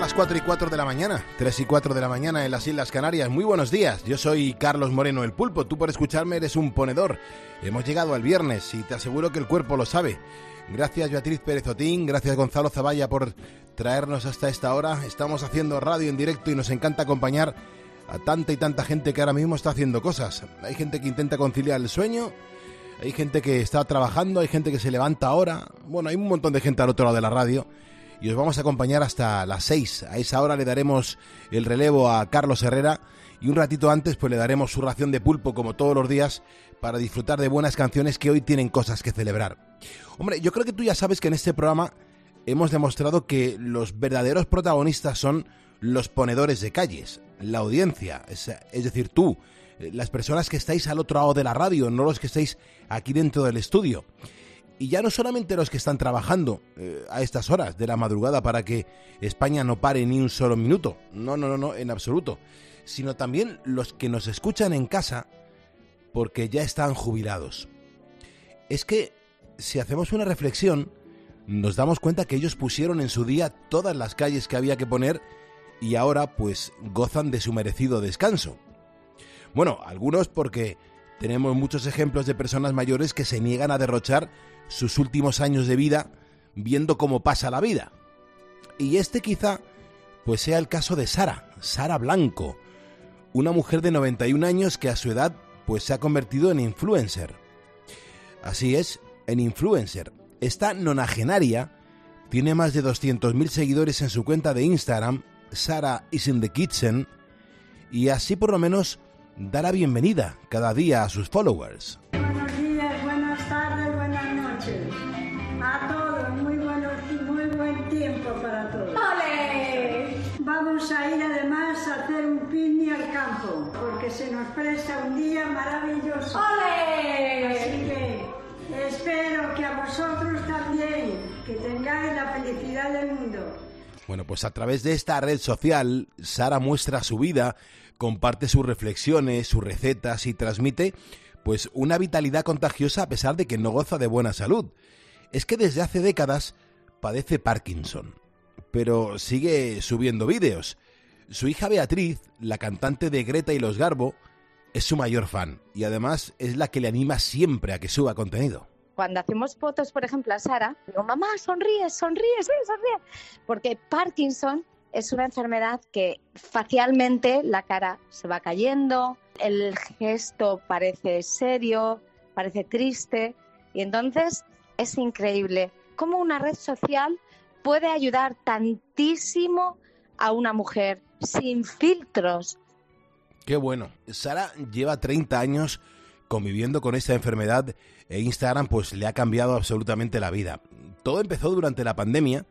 Son las 4 y 4 de la mañana, 3 y 4 de la mañana en las Islas Canarias. Muy buenos días, yo soy Carlos Moreno el Pulpo. Tú por escucharme eres un ponedor. Hemos llegado al viernes y te aseguro que el cuerpo lo sabe. Gracias Beatriz Pérez Otín, gracias Gonzalo Zavalla por traernos hasta esta hora. Estamos haciendo radio en directo y nos encanta acompañar a tanta y tanta gente que ahora mismo está haciendo cosas. Hay gente que intenta conciliar el sueño, hay gente que está trabajando, hay gente que se levanta ahora. Bueno, hay un montón de gente al otro lado de la radio y os vamos a acompañar hasta las 6. A esa hora le daremos el relevo a Carlos Herrera y un ratito antes pues le daremos su ración de pulpo como todos los días para disfrutar de buenas canciones que hoy tienen cosas que celebrar. Hombre, yo creo que tú ya sabes que en este programa hemos demostrado que los verdaderos protagonistas son los ponedores de calles, la audiencia, es, decir, tú, eh, las personas que estáis al otro lado de la radio, no los que estáis aquí dentro del estudio. Y ya no solamente los que están trabajando eh, a estas horas de la madrugada para que España no pare ni un solo minuto, no, no, no, no, en absoluto, sino también los que nos escuchan en casa porque ya están jubilados. Es que si hacemos una reflexión, nos damos cuenta que ellos pusieron en su día todas las calles que había que poner y ahora pues gozan de su merecido descanso. Bueno, algunos porque tenemos muchos ejemplos de personas mayores que se niegan a derrochar sus últimos años de vida viendo cómo pasa la vida. Y este quizá pues sea el caso de Sara, Sara Blanco, una mujer de 91 años que a su edad pues se ha convertido en influencer. Así es, en influencer. Esta nonagenaria tiene más de 200.000 seguidores en su cuenta de Instagram, Sara is in the kitchen, y así por lo menos da la bienvenida cada día a sus followers. Buenos días, buenas tardes, buenas noches. A todos, muy, buenos, muy buen tiempo para todos. ¡Ole! Vamos a ir además a hacer un picnic al campo, porque se nos presta un día maravilloso. ¡Ole! Así que espero que a vosotros también, que tengáis la felicidad del mundo. Bueno, pues a través de esta red social, Sara muestra su vida, comparte sus reflexiones, sus recetas y transmite pues una vitalidad contagiosa a pesar de que no goza de buena salud. Es que desde hace décadas padece Parkinson, pero sigue subiendo vídeos. Su hija Beatriz, la cantante de Greta y los Garbo, es su mayor fan y además es la que le anima siempre a que suba contenido cuando hacemos fotos, por ejemplo, a Sara, digo, mamá, sonríe, sonríe, sí, sonríe. Porque Parkinson es una enfermedad que facialmente la cara se va cayendo, el gesto parece serio, parece triste. Y entonces es increíble cómo una red social puede ayudar tantísimo a una mujer sin filtros. Qué bueno. Sara lleva 30 años conviviendo con esta enfermedad e Instagram pues le ha cambiado absolutamente la vida. Todo empezó durante la pandemia,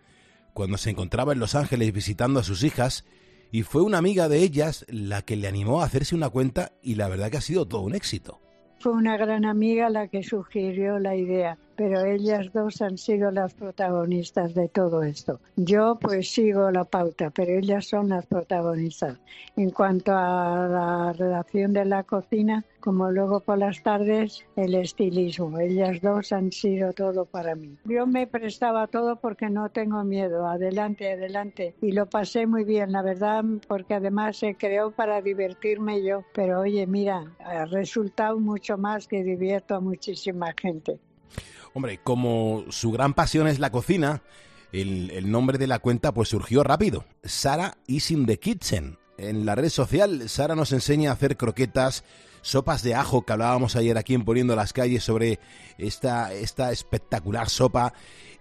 cuando se encontraba en Los Ángeles visitando a sus hijas y fue una amiga de ellas la que le animó a hacerse una cuenta y la verdad que ha sido todo un éxito. Fue una gran amiga la que sugirió la idea pero ellas dos han sido las protagonistas de todo esto. Yo pues sigo la pauta, pero ellas son las protagonistas. En cuanto a la redacción de la cocina, como luego por las tardes, el estilismo. Ellas dos han sido todo para mí. Yo me prestaba todo porque no tengo miedo. Adelante, adelante. Y lo pasé muy bien, la verdad, porque además se creó para divertirme yo. Pero oye, mira, ha resultado mucho más que divierto a muchísima gente. Hombre, como su gran pasión es la cocina, el, nombre de la cuenta pues surgió rápido. Sara is in the kitchen. En la red social, Sara nos enseña a hacer croquetas, sopas de ajo que hablábamos ayer aquí en Poniendo las Calles sobre esta, esta espectacular sopa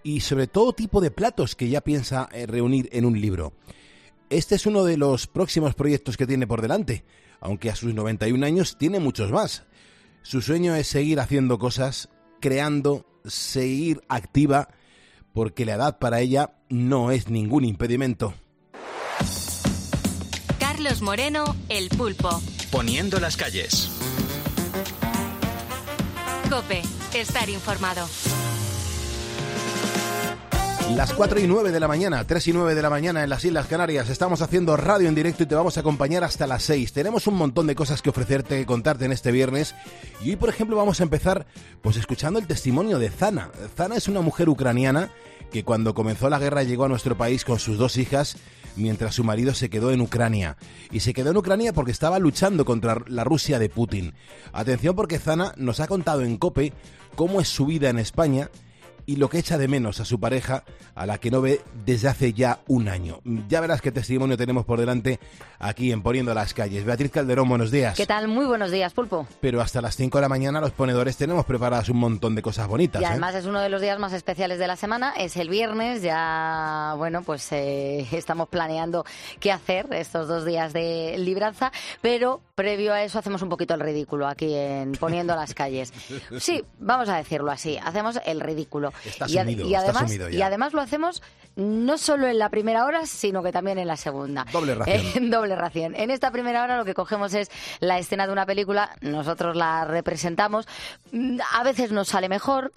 y sobre todo tipo de platos que ya piensa eh, reunir en un libro. Este es uno de los próximos proyectos que tiene por delante, aunque a sus 91 años tiene muchos más. Su sueño es seguir haciendo cosas, creando, seguir activa porque la edad para ella no es ningún impedimento. Carlos Moreno, El Pulpo. Poniendo las calles. Cope, estar informado. Las 4 y 9 de la mañana, 3 y 9 de la mañana en las Islas Canarias. Estamos haciendo radio en directo y te vamos a acompañar hasta las 6. Tenemos un montón de cosas que ofrecerte, que contarte en este viernes. Y hoy, por ejemplo, vamos a empezar pues escuchando el testimonio de Zana. Zana es una mujer ucraniana que cuando comenzó la guerra llegó a nuestro país con sus dos hijas mientras su marido se quedó en Ucrania. Y se quedó en Ucrania porque estaba luchando contra la Rusia de Putin. Atención porque Zana nos ha contado en Cope cómo es su vida en España y lo que echa de menos a su pareja, a la que no ve desde hace ya un año. Ya verás qué testimonio tenemos por delante aquí en Poniendo las Calles. Beatriz Calderón, buenos días. ¿Qué tal? Muy buenos días, Pulpo. Pero hasta las 5 de la mañana los ponedores tenemos preparadas un montón de cosas bonitas. Y ¿eh? además es uno de los días más especiales de la semana, es el viernes, ya, bueno, pues eh, estamos planeando qué hacer estos dos días de libranza, pero previo a eso hacemos un poquito el ridículo aquí en Poniendo las Calles. Sí, vamos a decirlo así, hacemos el ridículo. Está y, asumido, además, y además lo hacemos no solo en la primera hora, sino que también en la segunda. Doble ración. En doble ración. En esta primera hora lo que cogemos es la escena de una película, nosotros la representamos, Mm, a veces nos sale mejor,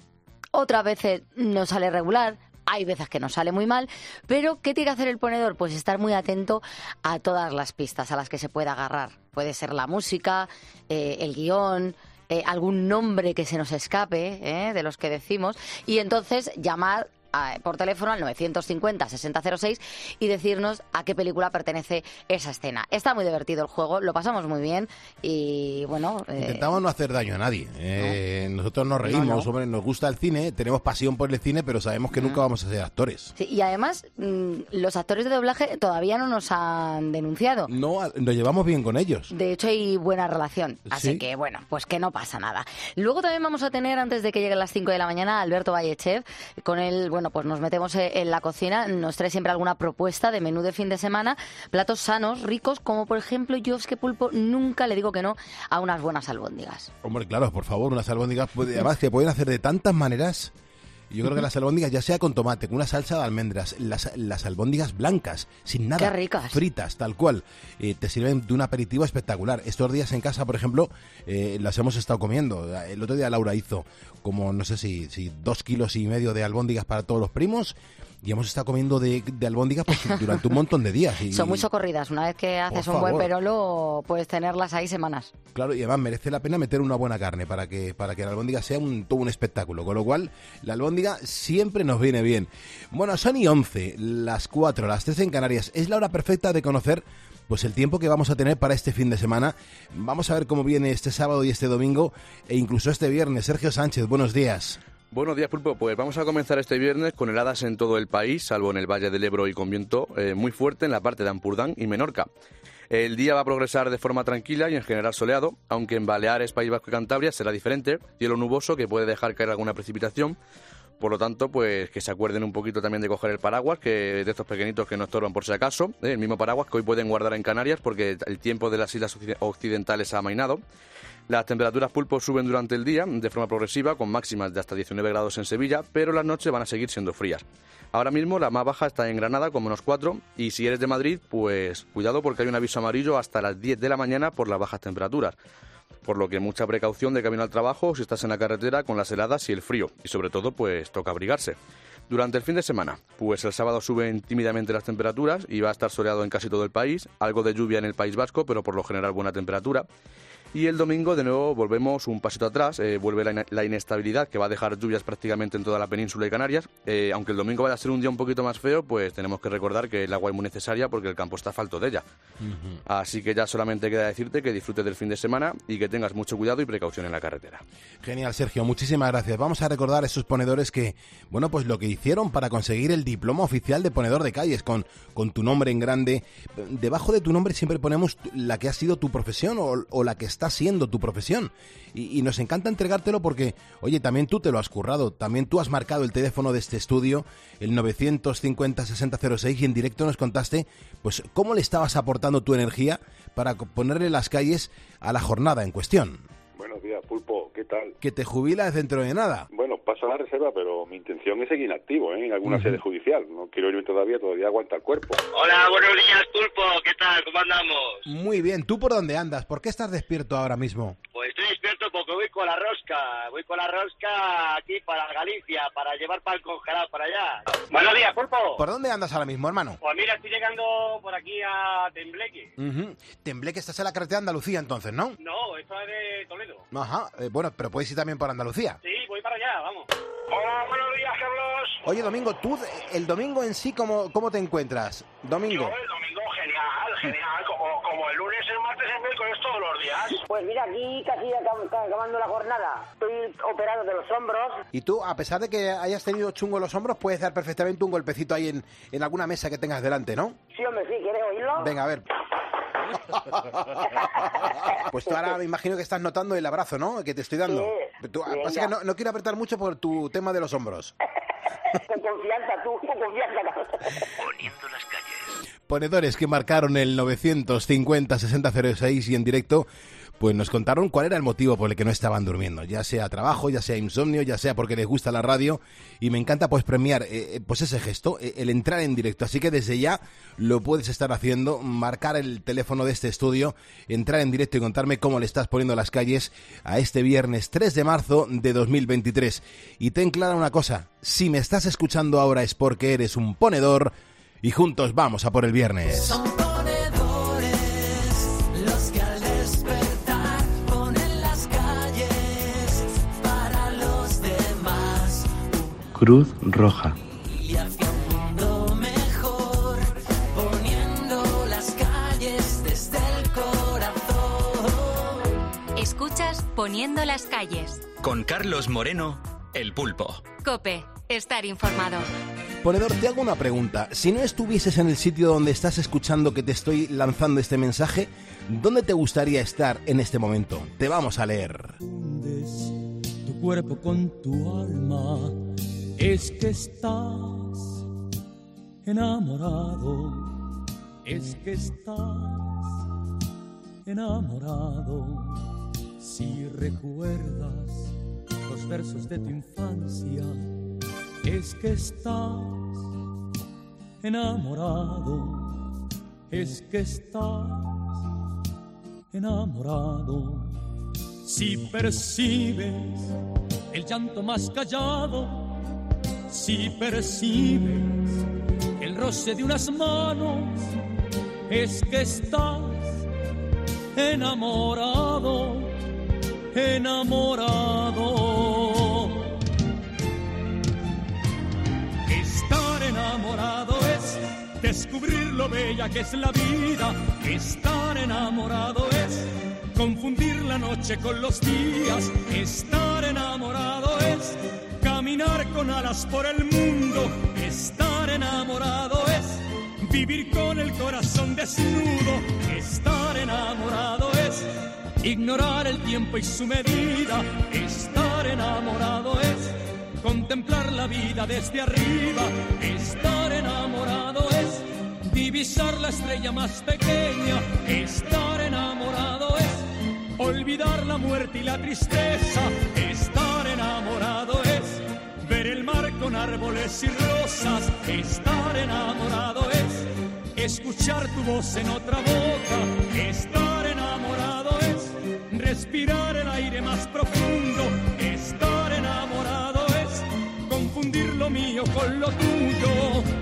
otras veces nos sale regular. Hay veces que nos sale muy mal, pero ¿qué tiene que hacer el ponedor? Pues estar muy atento a todas las pistas a las que se pueda agarrar. Puede ser la música, eh, el guion, eh, algún nombre que se nos escape eh, de los que decimos, y entonces llamar a- por teléfono al 950-6006 y decirnos a qué película pertenece esa escena. Está muy divertido el juego, lo pasamos muy bien y bueno... eh, Intentamos no hacer daño a nadie. Eh, Nosotros nos reímos, No, no. nos gusta el cine, tenemos pasión por el cine, pero sabemos que nunca vamos a ser actores. sí, y además, mm, los actores de doblaje todavía no nos han denunciado. No, nos llevamos bien con ellos. De hecho, hay buena relación. Así Sí. que, bueno, pues que no pasa nada. Luego también vamos a tener, antes de que lleguen las 5 de la mañana, a Alberto Vallechev. Con él, bueno, pues nos metemos eh, en la cocina. Nos trae siempre alguna propuesta de menú de fin de semana. Platos sanos, ricos, como por ejemplo, yo es que pulpo nunca le digo que no a unas buenas albóndigas. Hombre, claro, por favor, unas albóndigas, además que pueden hacer de tantas maneras. Yo creo que las albóndigas, ya sea con tomate, con una salsa de almendras, las, las albóndigas blancas, sin nada, Qué ricas. fritas, tal cual, eh, te sirven de un aperitivo espectacular. Estos días en casa, por ejemplo, eh, las hemos estado comiendo. El otro día Laura hizo como, no sé si, si dos kilos y medio de albóndigas para todos los primos y hemos estado comiendo de, de albóndigas pues, durante un montón de días. Y- Son muy socorridas. Una vez que haces un favor. buen perolo, puedes tenerlas ahí semanas. Claro, y además merece la pena meter una buena carne para que, para que la albóndiga sea un, todo un espectáculo. Con lo cual, la albóndiga siempre nos viene bien. Bueno, son y 11, las 4, las 3 en Canarias. Es la hora perfecta de conocer pues el tiempo que vamos a tener para este fin de semana. Vamos a ver cómo viene este sábado y este domingo e incluso este viernes. Sergio Sánchez, buenos días. Buenos días, Pulpo. Pues vamos a comenzar este viernes con heladas en todo el país, salvo en el Valle del Ebro y con viento eh, muy fuerte en la parte de Ampurdán y Menorca. El día va a progresar de forma tranquila y en general soleado, aunque en Baleares, País Vasco y Cantabria será diferente, cielo nuboso que puede dejar caer alguna precipitación. Por lo tanto, pues que se acuerden un poquito también de coger el paraguas, que de estos pequeñitos que no estorban por si acaso, ¿eh? el mismo paraguas que hoy pueden guardar en Canarias porque el tiempo de las islas occi- occidentales ha amainado. Las temperaturas pulpo suben durante el día de forma progresiva, con máximas de hasta 19 grados en Sevilla, pero las noches van a seguir siendo frías. Ahora mismo la más baja está en Granada con menos 4 y si eres de Madrid, pues cuidado porque hay un aviso amarillo hasta las 10 de la mañana por las bajas temperaturas. Por lo que mucha precaución de camino al trabajo si estás en la carretera con las heladas y el frío. Y sobre todo, pues toca abrigarse. Durante el fin de semana, pues el sábado suben tímidamente las temperaturas y va a estar soleado en casi todo el país, algo de lluvia en el País Vasco, pero por lo general buena temperatura. Y el domingo de nuevo volvemos un pasito atrás, eh, vuelve la, la inestabilidad que va a dejar lluvias prácticamente en toda la península y Canarias. Eh, aunque el domingo vaya a ser un día un poquito más feo, pues tenemos que recordar que el agua es muy necesaria porque el campo está falto de ella. Así que ya solamente queda decirte que disfrutes del fin de semana y que tengas mucho cuidado y precaución en la carretera. Genial, Sergio, muchísimas gracias. Vamos a recordar a esos ponedores que, bueno, pues lo que hicieron para conseguir el diploma oficial de ponedor de calles con, con tu nombre en grande. Debajo de tu nombre siempre ponemos la que ha sido tu profesión o, o la que está siendo tu profesión. Y, nos encanta entregártelo porque, oye, también tú te lo has currado, también tú has marcado el teléfono de este estudio, el 950-6006, y en directo nos contaste, pues, cómo le estabas aportando tu energía para ponerle las calles a la jornada en cuestión. Buenos días, Pulpo, ¿qué tal? Que te jubilas dentro de nada. Bueno, paso a la reserva, pero mi intención es seguir activo ¿eh? en alguna sede judicial. No quiero irme todavía, todavía aguanta el cuerpo. Hola, buenos días, Pulpo. ¿Qué tal? ¿Cómo andamos? Muy bien, ¿tú por dónde andas? ¿Por qué estás despierto ahora mismo? Pues estoy despierto porque voy con la rosca. Voy con la rosca aquí para Galicia, para llevar pan congelado para allá. Buenos días, Pulpo. ¿Por dónde andas ahora mismo, hermano? Pues mira, estoy llegando por aquí a Tembleque. Ujú. Temblé que estás en la carretera de Andalucía entonces, ¿no? No, esto es de Toledo. Ajá, eh, bueno, pero puedes ir también por Andalucía. Sí, voy para allá, vamos. Hola, buenos días, Carlos. Oye, Domingo, tú, el domingo en sí, ¿cómo, cómo te encuentras? Domingo. el genial, como, como el lunes, el martes, el miércoles, todos los días. Pues mira, aquí casi acab- acabando la jornada. Estoy operado de los hombros. Y tú, a pesar de que hayas tenido chungo en los hombros, puedes dar perfectamente un golpecito ahí en, en alguna mesa que tengas delante, ¿no? Sí, hombre, sí, ¿quieres oírlo? Venga, a ver. Pues tú ahora me imagino que estás notando el abrazo, ¿no? Que te estoy dando. Sí, Tú- pasa que no, no quiero apretar mucho por tu tema de los hombros. Con confianza, tú, con confianza. Poniendo las calles. Ponedores que marcaron el 950-6006 y en directo, pues nos contaron cuál era el motivo por el que no estaban durmiendo, ya sea trabajo, ya sea insomnio, ya sea porque les gusta la radio y me encanta pues premiar eh, eh, pues ese gesto, eh, el entrar en directo, así que desde ya lo puedes estar haciendo, marcar el teléfono de este estudio, entrar en directo y contarme cómo le estás poniendo las calles a este viernes 3 de marzo de 2023. Y ten clara una cosa, si me estás escuchando ahora es porque eres un ponedor y juntos vamos a por el viernes. El corazón. Escuchas Poniendo las calles. Con Carlos Moreno, el pulpo. Cope, estar informado. Ponedor, te hago una pregunta. Si no estuvieses en el sitio donde estás escuchando que te estoy lanzando este mensaje, ¿dónde te gustaría estar en este momento? Te vamos a leer. tu cuerpo con tu alma, es que estás enamorado, es que estás enamorado. Si recuerdas los versos de tu infancia, es que estás enamorado, es que estás enamorado. Si percibes el llanto más callado, si percibes el roce de unas manos, es que estás enamorado, enamorado. Estar enamorado es descubrir lo bella que es la vida. Estar enamorado es confundir la noche con los días. Estar enamorado es con alas por el mundo. Estar enamorado es vivir con el corazón desnudo. Estar enamorado es ignorar el tiempo y su medida. Estar enamorado es contemplar la vida desde arriba. Estar enamorado es divisar la estrella más pequeña. Estar enamorado es olvidar la muerte y la tristeza. Con árboles y rosas. Estar enamorado es escuchar tu voz en otra boca. Estar enamorado es respirar el aire más profundo. Estar enamorado es confundir lo mío con lo tuyo.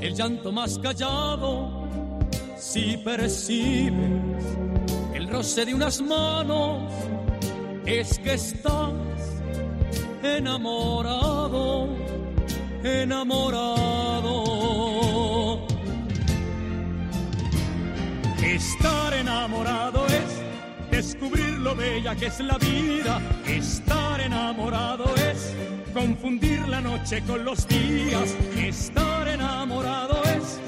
el llanto más callado, si percibes el roce de unas manos, es que estás enamorado, enamorado. Estar enamorado es descubrir lo bella que es la vida. Estar enamorado es confundir la noche con los días. Enamorado es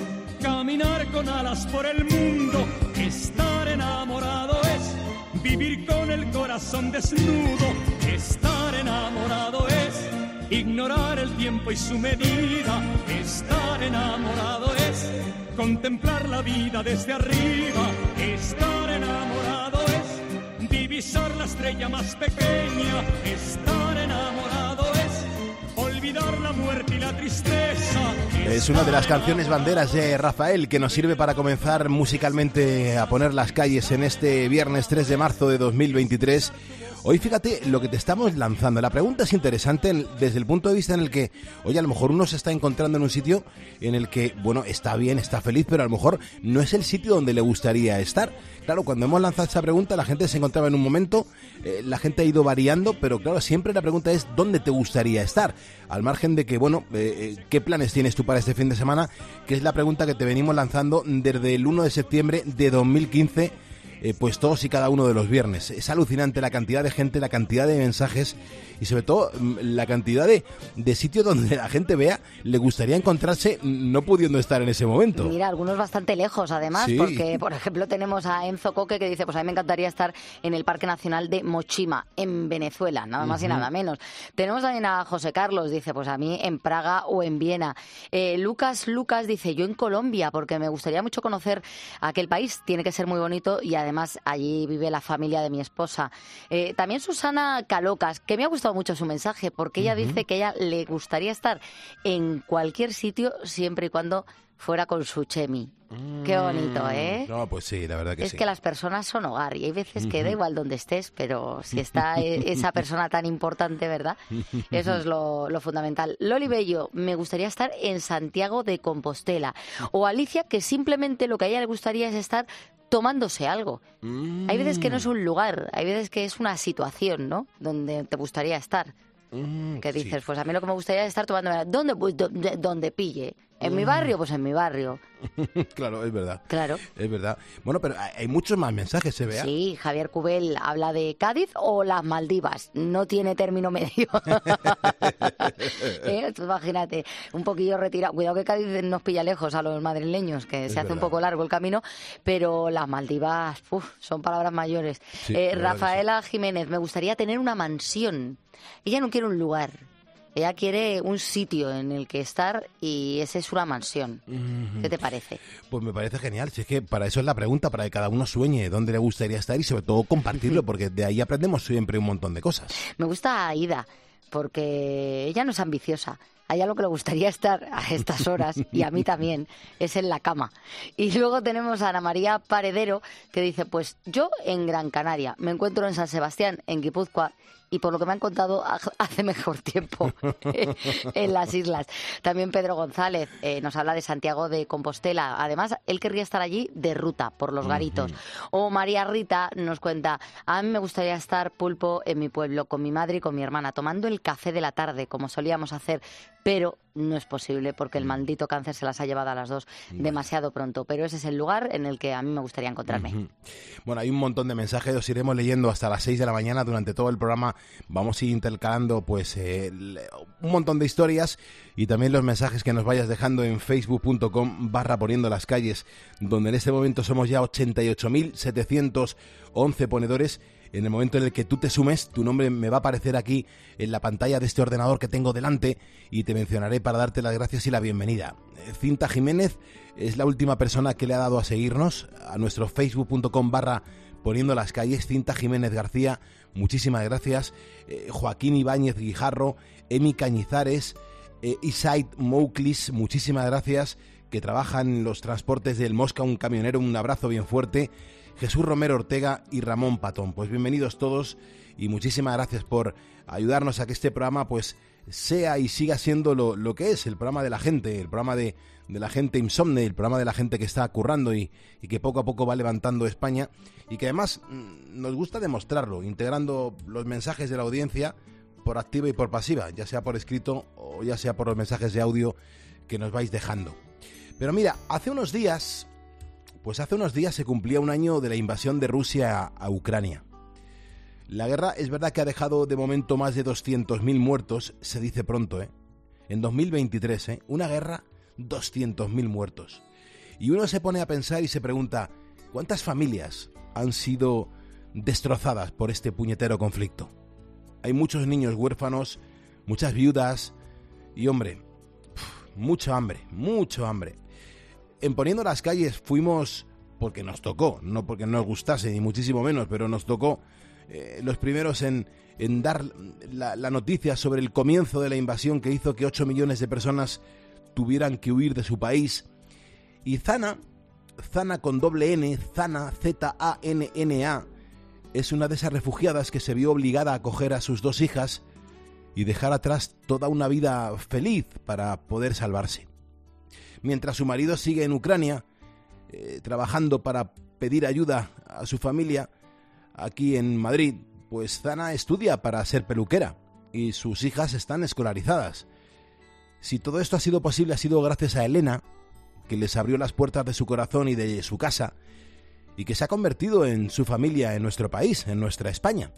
caminar con alas por el mundo. Estar enamorado es vivir con el corazón desnudo. Estar enamorado es ignorar el tiempo y su medida. Estar enamorado es contemplar la vida desde arriba. Estar enamorado es divisar la estrella más pequeña. Estar enamorado Es una de las canciones banderas de Rafael que nos sirve para comenzar musicalmente a poner las calles en este viernes 3 de marzo de 2023. Hoy fíjate lo que te estamos lanzando. La pregunta es interesante desde el punto de vista en el que, oye, a lo mejor uno se está encontrando en un sitio en el que, bueno, está bien, está feliz, pero a lo mejor no es el sitio donde le gustaría estar. Claro, cuando hemos lanzado esta pregunta, la gente se encontraba en un momento, eh, la gente ha ido variando, pero claro, siempre la pregunta es ¿dónde te gustaría estar? Al margen de que, bueno, eh, eh, ¿qué planes tienes tú para este fin de semana? Que es la pregunta que te venimos lanzando desde el 1 de septiembre de 2015 eh, pues todos y cada uno de los viernes. Es alucinante la cantidad de gente, la cantidad de mensajes y sobre todo mm, la cantidad de, de sitios donde la gente vea le gustaría encontrarse no pudiendo estar en ese momento. Mira, algunos bastante lejos, además, Sí. porque, por ejemplo, tenemos a Enzo Coque que dice, pues a mí me encantaría estar en el Parque Nacional de Mochima, en Venezuela, nada más y nada menos. Tenemos también a José Carlos, dice, pues a mí en Praga o en Viena. Eh, Lucas Lucas dice, yo en Colombia, porque me gustaría mucho conocer aquel país, tiene que ser muy bonito y además allí vive la familia de mi esposa. Eh, también Susana Calocas, que me ha gustado mucho su mensaje, porque ella dice que ella le gustaría estar en cualquier sitio siempre y cuando fuera con su chemi. Qué bonito, ¿eh? No, pues sí, la verdad que es sí. que las personas son hogar y hay veces que da igual donde estés, pero si está e- esa persona tan importante, ¿verdad? Eso es lo, lo fundamental. Loli Bello, me gustaría estar en Santiago de Compostela. O Alicia, que simplemente lo que a ella le gustaría es estar tomándose algo. Hay veces que no es un lugar, hay veces que es una situación, ¿no? Donde te gustaría estar. que dices, pues a mí lo que me gustaría es estar tomando... ¿Dónde? Pues donde, donde pille. ¿En mi barrio? Pues en mi barrio. claro, es verdad. Claro. Es verdad. Bueno, pero hay muchos más mensajes, se vea. Sí, Javier Cubel habla de Cádiz o las Maldivas. No tiene término medio. ¿Eh? Tú imagínate, un poquillo retirado. Cuidado que Cádiz nos pilla lejos a los madrileños, que Es se hace un poco largo el camino, pero las Maldivas uf, son palabras mayores. Sí, Eh. Rafaela Jiménez, me gustaría tener una mansión. Ella no quiere un lugar. Ella quiere un sitio en el que estar y esa es una mansión. ¿Qué te parece? Pues me parece genial. Si es que para eso es la pregunta, para que cada uno sueñe dónde le gustaría estar y sobre todo compartirlo, porque de ahí aprendemos siempre un montón de cosas. Me gusta Aida, porque ella no es ambiciosa. A ella lo que le gustaría estar a estas horas, y a mí también, es en la cama. Y luego tenemos a Ana María Paredero, que dice, pues yo en Gran Canaria, me encuentro en San Sebastián, en Guipúzcoa, y por lo que me han contado, ha- hace mejor tiempo en las islas. También Pedro González eh, nos habla de Santiago de Compostela. Además, él querría estar allí de ruta, por los garitos. O María Rita nos cuenta, a mí me gustaría estar pulpo en mi pueblo, con mi madre y con mi hermana, tomando el café de la tarde, como solíamos hacer, pero no es posible porque el maldito cáncer se las ha llevado a las dos demasiado pronto. Pero ese es el lugar en el que a mí me gustaría encontrarme. Ujú. Bueno, hay un montón de mensajes, los iremos leyendo hasta las 6 de la mañana durante todo el programa. Vamos a ir intercalando pues eh, un montón de historias y también los mensajes que nos vayas dejando en facebook.com barra poniendo las calles, donde en este momento somos ya 88.711 ponedores. En el momento en el que tú te sumes, tu nombre me va a aparecer aquí en la pantalla de este ordenador que tengo delante y te mencionaré para darte las gracias y la bienvenida. Eh, Cinta Jiménez es la última persona que le ha dado a seguirnos a nuestro facebook.com barra poniendo las calles. Cinta Jiménez García, muchísimas gracias. Eh, Joaquín Ibáñez Guijarro, Emi Cañizares, eh, Isaid Mouklis, muchísimas gracias. Que trabaja en los transportes del Mosca, un camionero, un abrazo bien fuerte. Jesús Romero Ortega y Ramón Patón. Pues bienvenidos todos y muchísimas gracias por ayudarnos a que este programa pues sea y siga siendo lo, que es, el programa de la gente, el programa de, la gente insomne, el programa de la gente que está currando y, que poco a poco va levantando España y que además mm, nos gusta demostrarlo, integrando los mensajes de la audiencia por activa y por pasiva, ya sea por escrito o ya sea por los mensajes de audio que nos vais dejando. Pero mira, hace unos días pues hace unos días se cumplía un año de la invasión de Rusia a Ucrania. La guerra es verdad que ha dejado de momento más de 200.000 muertos, se dice pronto, ¿eh? En 2023, ¿eh? Una guerra, 200.000 muertos. Y uno se pone a pensar y se pregunta, ¿cuántas familias han sido destrozadas por este puñetero conflicto? Hay muchos niños huérfanos, muchas viudas y, hombre, mucho hambre, mucho hambre en Poniendo las calles fuimos porque nos tocó, no porque nos gustase, ni muchísimo menos, pero nos tocó eh, los primeros en, en dar la, noticia sobre el comienzo de la invasión que hizo que 8 millones de personas tuvieran que huir de su país. Y Zana, Zana con doble N, Zana, Z-A-N-N-A, es una de esas refugiadas que se vio obligada a acoger a sus dos hijas y dejar atrás toda una vida feliz para poder salvarse. Mientras su marido sigue en Ucrania, eh, trabajando para pedir ayuda a su familia, aquí en Madrid, pues Zana estudia para ser peluquera y sus hijas están escolarizadas. Si todo esto ha sido posible ha sido gracias a Elena, que les abrió las puertas de su corazón y de su casa, y que se ha convertido en su familia en nuestro país, en nuestra España.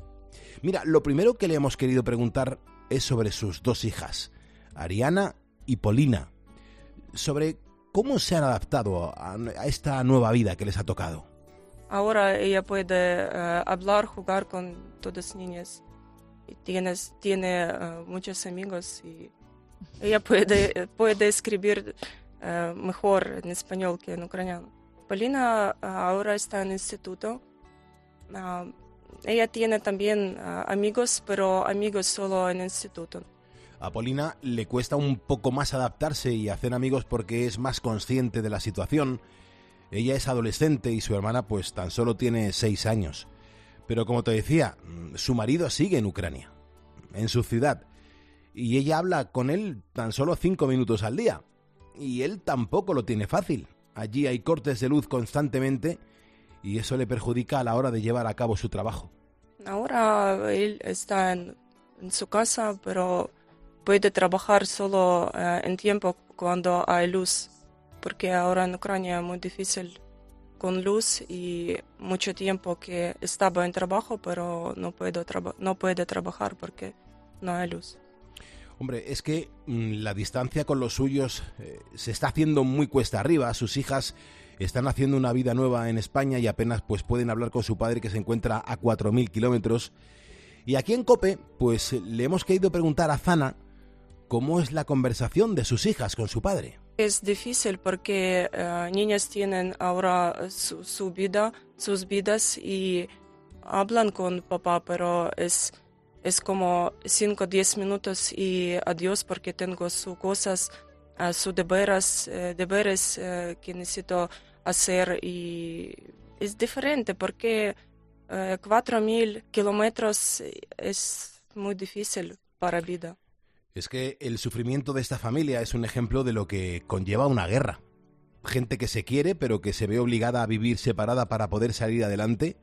Mira, lo primero que le hemos querido preguntar es sobre sus dos hijas, Ariana y Polina, sobre cómo se han adaptado a, esta nueva vida que les ha tocado. Ahora ella puede eh, hablar, jugar con todas las niñas. Y tienes, tiene eh, muchos amigos y ella puede, puede escribir eh, mejor en español que en ucraniano. Polina ahora está en el instituto. Ella tiene también amigos, pero amigos solo en el instituto. A Polina le cuesta un poco más adaptarse y hacer amigos porque es más consciente de la situación. Ella es adolescente y su hermana pues tan solo tiene seis años. Pero como te decía, su marido sigue en Ucrania, en su ciudad, y ella habla con él tan solo cinco minutos al día. Y él tampoco lo tiene fácil. Allí hay cortes de luz constantemente y eso le perjudica a la hora de llevar a cabo su trabajo. Ahora él está en, en su casa, pero puede trabajar solo eh, en tiempo cuando hay luz, porque ahora en Ucrania es muy difícil con luz y mucho tiempo que estaba en trabajo, pero no, puedo no puede trabajar porque no hay luz. Hombre, es que mm, la distancia con los suyos eh, se está haciendo muy cuesta arriba. Sus hijas están haciendo una vida nueva en España y apenas pues pueden hablar con su padre que se encuentra a 4.000 kilómetros. Y aquí en Cope, pues le hemos querido preguntar a Zana cómo es la conversación de sus hijas con su padre. Es difícil porque eh, niñas tienen ahora su, su vida, sus vidas y hablan con papá, pero es, es como 5 o 10 minutos y adiós porque tengo sus cosas, eh, sus deberes, eh, deberes eh, que necesito hacer y es diferente porque eh, 4.000 kilómetros es muy difícil para vida. Es que el sufrimiento de esta familia es un ejemplo de lo que conlleva una guerra. Gente que se quiere pero que se ve obligada a vivir separada para poder salir adelante.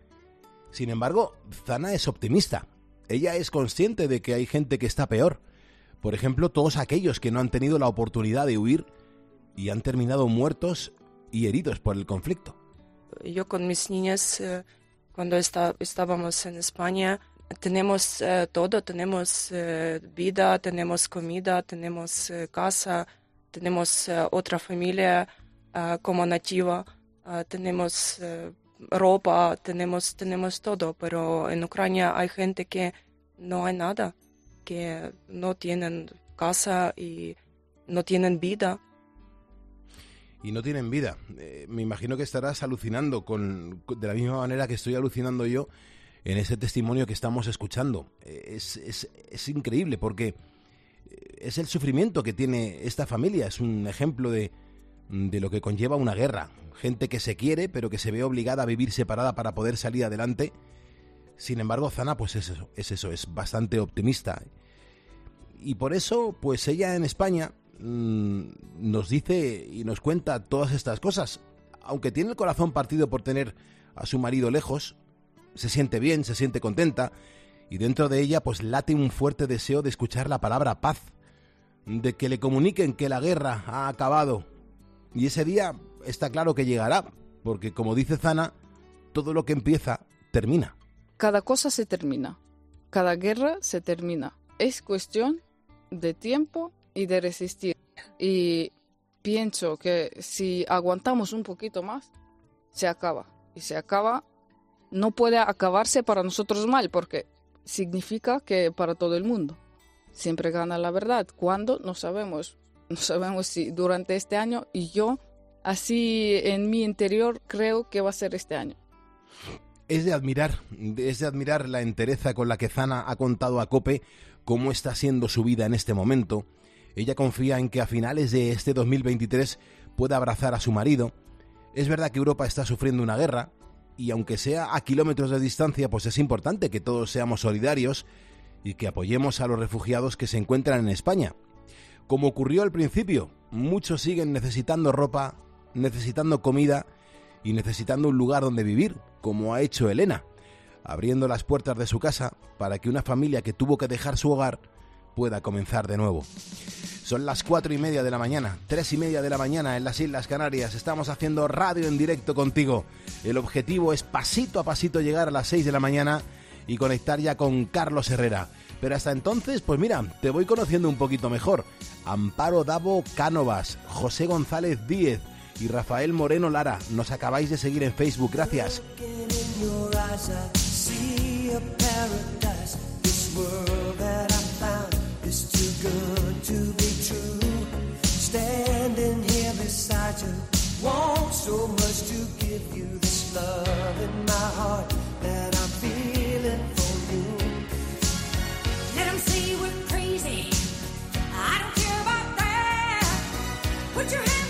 Sin embargo, Zana es optimista. Ella es consciente de que hay gente que está peor. Por ejemplo, todos aquellos que no han tenido la oportunidad de huir y han terminado muertos y heridos por el conflicto. yo con mis niñas, eh, cuando está- estábamos en España, tenemos eh, todo, tenemos eh, vida, tenemos comida, tenemos eh, casa, tenemos otra familia ah, como nativa, ah, tenemos ropa, tenemos, tenemos todo, pero en Ucrania hay gente que no hay nada, que no tienen casa y no tienen vida. y no tienen vida. Me imagino que estarás alucinando con- de la misma manera que estoy alucinando yo en ese testimonio que estamos escuchando. Es, es- es increíble porque eh, es el sufrimiento que tiene esta familia. Es un ejemplo de, de lo que conlleva una guerra. Gente que se quiere pero que se ve obligada a vivir separada para poder salir adelante. Sin embargo, Zana pues es eso, es eso, es bastante optimista. Y por eso, pues ella en España mm, nos dice y nos cuenta todas estas cosas. Aunque tiene el corazón partido por tener a su marido lejos, se siente bien, se siente contenta y dentro de ella pues late un fuerte deseo de escuchar la palabra paz, de que le comuniquen que la guerra ha acabado. Y ese día está claro que llegará, porque como dice Zana, todo lo que empieza termina. Cada cosa se termina, cada guerra se termina. Es cuestión de tiempo y de resistir. Y pienso que si aguantamos un poquito más, se acaba. Y se acaba, no puede acabarse para nosotros mal, porque significa que para todo el mundo. Siempre gana la verdad. ¿Cuándo? No sabemos. No sabemos si durante este año y yo así en mi interior creo que va a ser este año. Es de admirar, es de admirar la entereza con la que Zana ha contado a Cope cómo está siendo su vida en este momento. Ella confía en que a finales de este 2023 pueda abrazar a su marido. Es verdad que Europa está sufriendo una guerra y aunque sea a kilómetros de distancia, pues es importante que todos seamos solidarios y que apoyemos a los refugiados que se encuentran en España. Como ocurrió al principio, muchos siguen necesitando ropa, necesitando comida y necesitando un lugar donde vivir, como ha hecho Elena, abriendo las puertas de su casa para que una familia que tuvo que dejar su hogar pueda comenzar de nuevo. Son las cuatro y media de la mañana, tres y media de la mañana en las Islas Canarias. Estamos haciendo radio en directo contigo. El objetivo es pasito a pasito llegar a las seis de la mañana y conectar ya con Carlos Herrera. Pero hasta entonces, pues mira, te voy conociendo un poquito mejor. Amparo Davo Cánovas, José González Díez y Rafael Moreno Lara. Nos acabáis de seguir en Facebook. Gracias. Good to be true. Standing here beside you, want so much to give you this love in my heart that I'm feeling for you. Say we're crazy. I don't care about that. Put your hand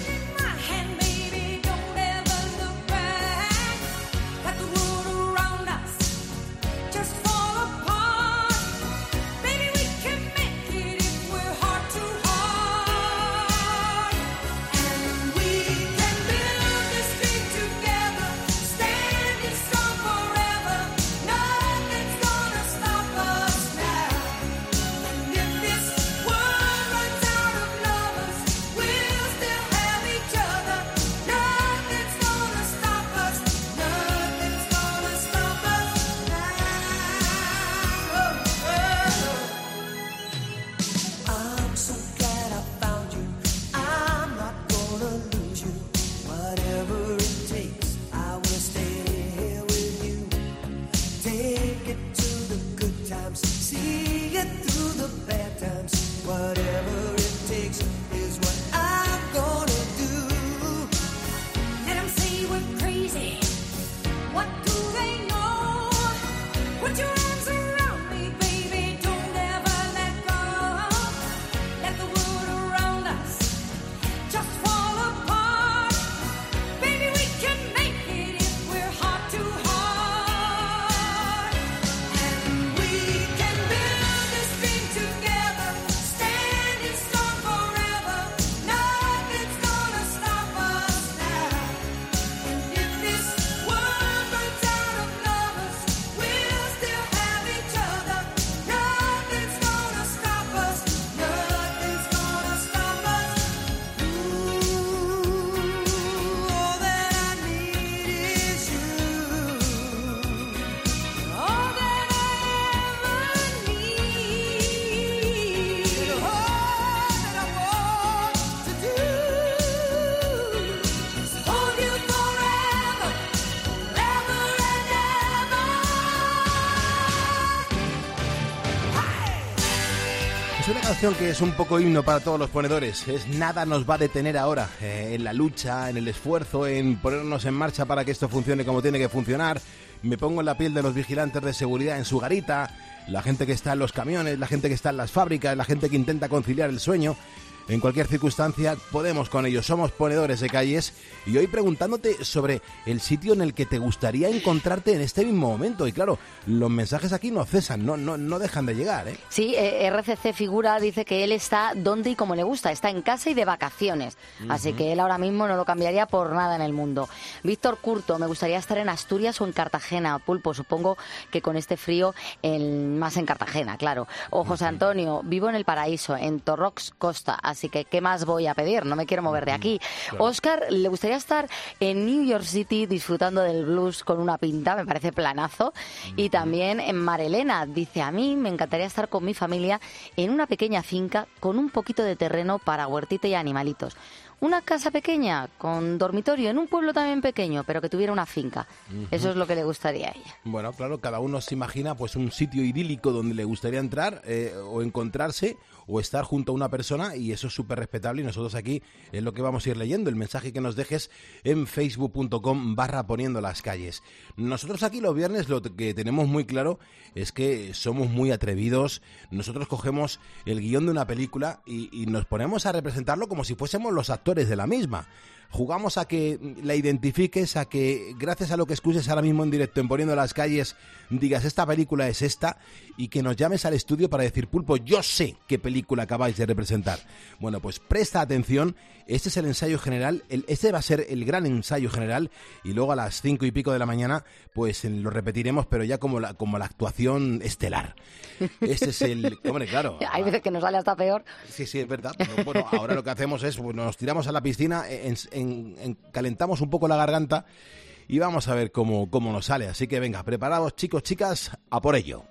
que es un poco himno para todos los ponedores. Es nada nos va a detener ahora eh, en la lucha, en el esfuerzo, en ponernos en marcha para que esto funcione como tiene que funcionar. Me pongo en la piel de los vigilantes de seguridad en su garita, la gente que está en los camiones, la gente que está en las fábricas, la gente que intenta conciliar el sueño. En cualquier circunstancia podemos con ellos, somos ponedores de calles y hoy preguntándote sobre el sitio en el que te gustaría encontrarte en este mismo momento. Y claro, los mensajes aquí no cesan, no, no, no dejan de llegar. ¿eh? Sí, eh, RCC Figura dice que él está donde y como le gusta, está en casa y de vacaciones. Así que él ahora mismo no lo cambiaría por nada en el mundo. Víctor Curto, me gustaría estar en Asturias o en Cartagena. Pulpo, supongo que con este frío en- más en Cartagena, claro. O José Antonio, vivo en el paraíso, en Torrox Costa. Así que, ¿qué más voy a pedir? No me quiero mover de aquí. claro. Oscar, le gustaría estar en New York City disfrutando del blues con una pinta, me parece planazo. Y también en Marelena, dice, a mí me encantaría estar con mi familia en una pequeña finca con un poquito de terreno para huertita y animalitos. una casa pequeña con dormitorio en un pueblo también pequeño, pero que tuviera una finca. Eso es lo que le gustaría a ella. Bueno, claro, cada uno se imagina pues un sitio idílico donde le gustaría entrar eh, o encontrarse o estar junto a una persona y eso es súper respetable y nosotros aquí es lo que vamos a ir leyendo, el mensaje que nos dejes en facebook.com barra poniendo las calles. Nosotros aquí los viernes lo que tenemos muy claro es que somos muy atrevidos, nosotros cogemos el guion de una película y, y nos ponemos a representarlo como si fuésemos los actores de la misma. Jugamos a que la identifiques, a que gracias a lo que escuches ahora mismo en directo en Poniendo las Calles, digas esta película es esta y que nos llames al estudio para decir, Pulpo, yo sé qué película acabáis de representar. Bueno, pues presta atención, este es el ensayo general, el- este va a ser el gran ensayo general y luego a las cinco y pico de la mañana pues lo repetiremos, pero ya como la, como la actuación estelar. Este es el... Hombre, claro. Hay veces que nos sale hasta peor. Sí, sí, es verdad. Pero bueno, ahora lo que hacemos es, pues, nos tiramos a la piscina, en- en- en- calentamos un poco la garganta y vamos a ver cómo, cómo nos sale. Así que venga, preparados chicos, chicas, a por ello.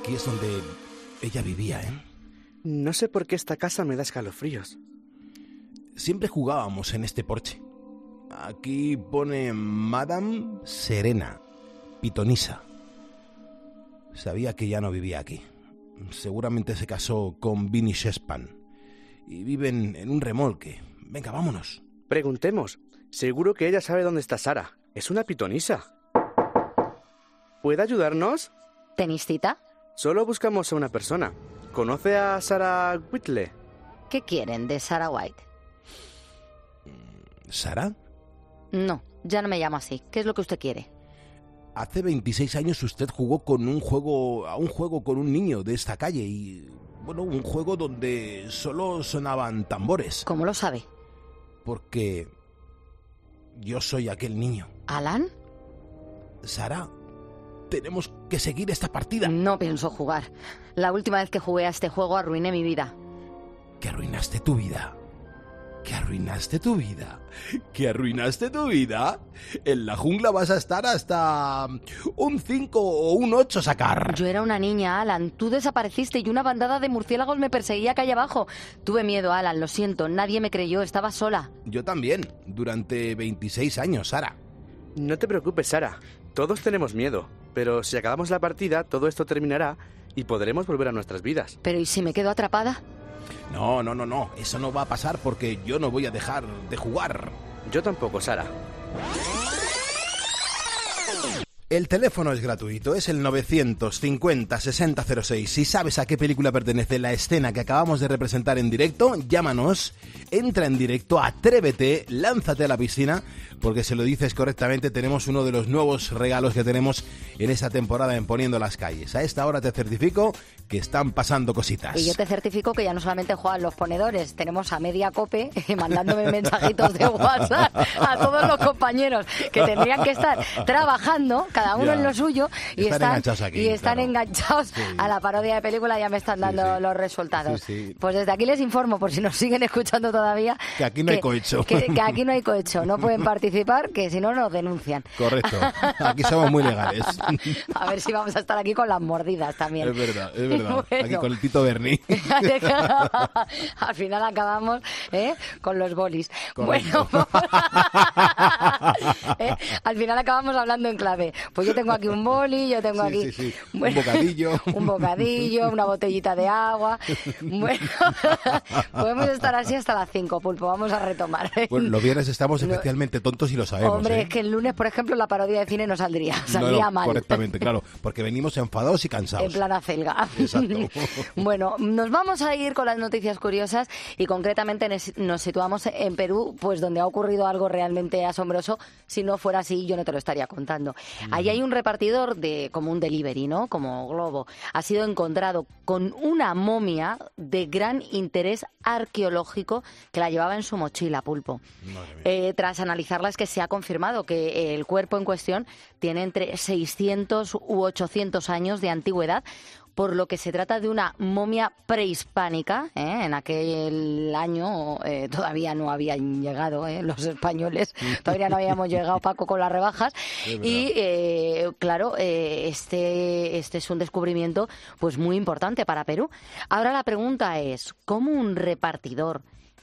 Aquí es donde ella vivía, ¿eh? No sé por qué esta casa me da escalofríos. Siempre jugábamos en este porche. Aquí pone Madame Serena, pitonisa. Sabía que ya no vivía aquí. Seguramente se casó con Vinny Shespan. Y viven en un remolque. Venga, vámonos. Preguntemos. Seguro que ella sabe dónde está Sara. Es una pitonisa. ¿Puede ayudarnos? ¿Tenéis cita? Solo buscamos a una persona. ¿Conoce a Sara Whitley? ¿Qué quieren de Sarah White? ¿Sara? No, ya no me llamo así. ¿Qué es lo que usted quiere? Hace 26 años usted jugó con un juego, a un juego con un niño de esta calle y, bueno, un juego donde solo sonaban tambores. ¿Cómo lo sabe? Porque yo soy aquel niño. ¿Alan? Sara, tenemos que seguir esta partida. No pienso jugar. La última vez que jugué a este juego arruiné mi vida. Que arruinaste tu vida. Que arruinaste tu vida. Que arruinaste tu vida. En la jungla vas a estar hasta un 5 o un 8 sacar. Yo era una niña, Alan. Tú desapareciste y una bandada de murciélagos me perseguía calle abajo. Tuve miedo, Alan, lo siento. Nadie me creyó, estaba sola. Yo también, durante 26 años, Sara. No te preocupes, Sara. Todos tenemos miedo. Pero si acabamos la partida, todo esto terminará y podremos volver a nuestras vidas. Pero ¿y si me quedo atrapada? No, no, no, no. Eso no va a pasar porque yo no voy a dejar de jugar. Yo tampoco, Sara. El teléfono es gratuito, es el 950-6006. Si sabes a qué película pertenece la escena que acabamos de representar en directo, llámanos, entra en directo, atrévete, lánzate a la piscina, porque si lo dices correctamente, tenemos uno de los nuevos regalos que tenemos en esta temporada en Poniendo las Calles. A esta hora te certifico que están pasando cositas. Y yo te certifico que ya no solamente juegan los ponedores, tenemos a media cope mandándome mensajitos de WhatsApp a todos los compañeros que tendrían que estar trabajando, cada uno Ya. en lo suyo, y Están están, enganchados aquí, y están claro. enganchados a la parodia de película, ya me están dando los resultados. Pues desde aquí les informo, por si nos siguen escuchando todavía, Que aquí no hay cohecho. Que, que aquí no hay cohecho, no pueden participar, que si no nos denuncian. Correcto. Aquí somos muy legales. A ver si vamos a estar aquí con las mordidas también. Es verdad, es verdad. Bueno. Aquí con el Tito Berni. Al final acabamos ¿eh? con los bolis. Correcto. Bueno, ¿eh? al final acabamos hablando en clave. Pues yo tengo aquí un boli, yo tengo Sí, aquí sí, sí. Un bocadillo. un bocadillo, una botellita de agua. Bueno, podemos estar así hasta las 5, Pulpo. Vamos a retomar. Bueno, los viernes estamos No. especialmente tontos y lo sabemos. Hombre, ¿eh? es que el lunes, por ejemplo, la parodia de cine no saldría. Saldría no, mal. Correctamente, claro. Porque venimos enfadados y cansados. En plan acelga. Exacto. bueno, nos vamos a ir con las noticias curiosas y concretamente nos situamos en Perú, pues donde ha ocurrido algo realmente asombroso. Si no fuera así, yo no te lo estaría contando. Mm. Ahí hay un repartidor de como un delivery, ¿no? Como globo. Ha sido encontrado con una momia de gran interés arqueológico que la llevaba en su mochila, pulpo. Eh, tras analizarla es que se ha confirmado que el cuerpo en cuestión tiene entre 600 u 800 años de antigüedad, por lo que se trata de una momia prehispánica. ¿eh? En aquel año eh, todavía no habían llegado ¿eh? los españoles, todavía no habíamos llegado, Paco, con las rebajas. Y claro, este, este es un descubrimiento pues muy importante para Perú. Ahora la pregunta es, ¿cómo un repartidor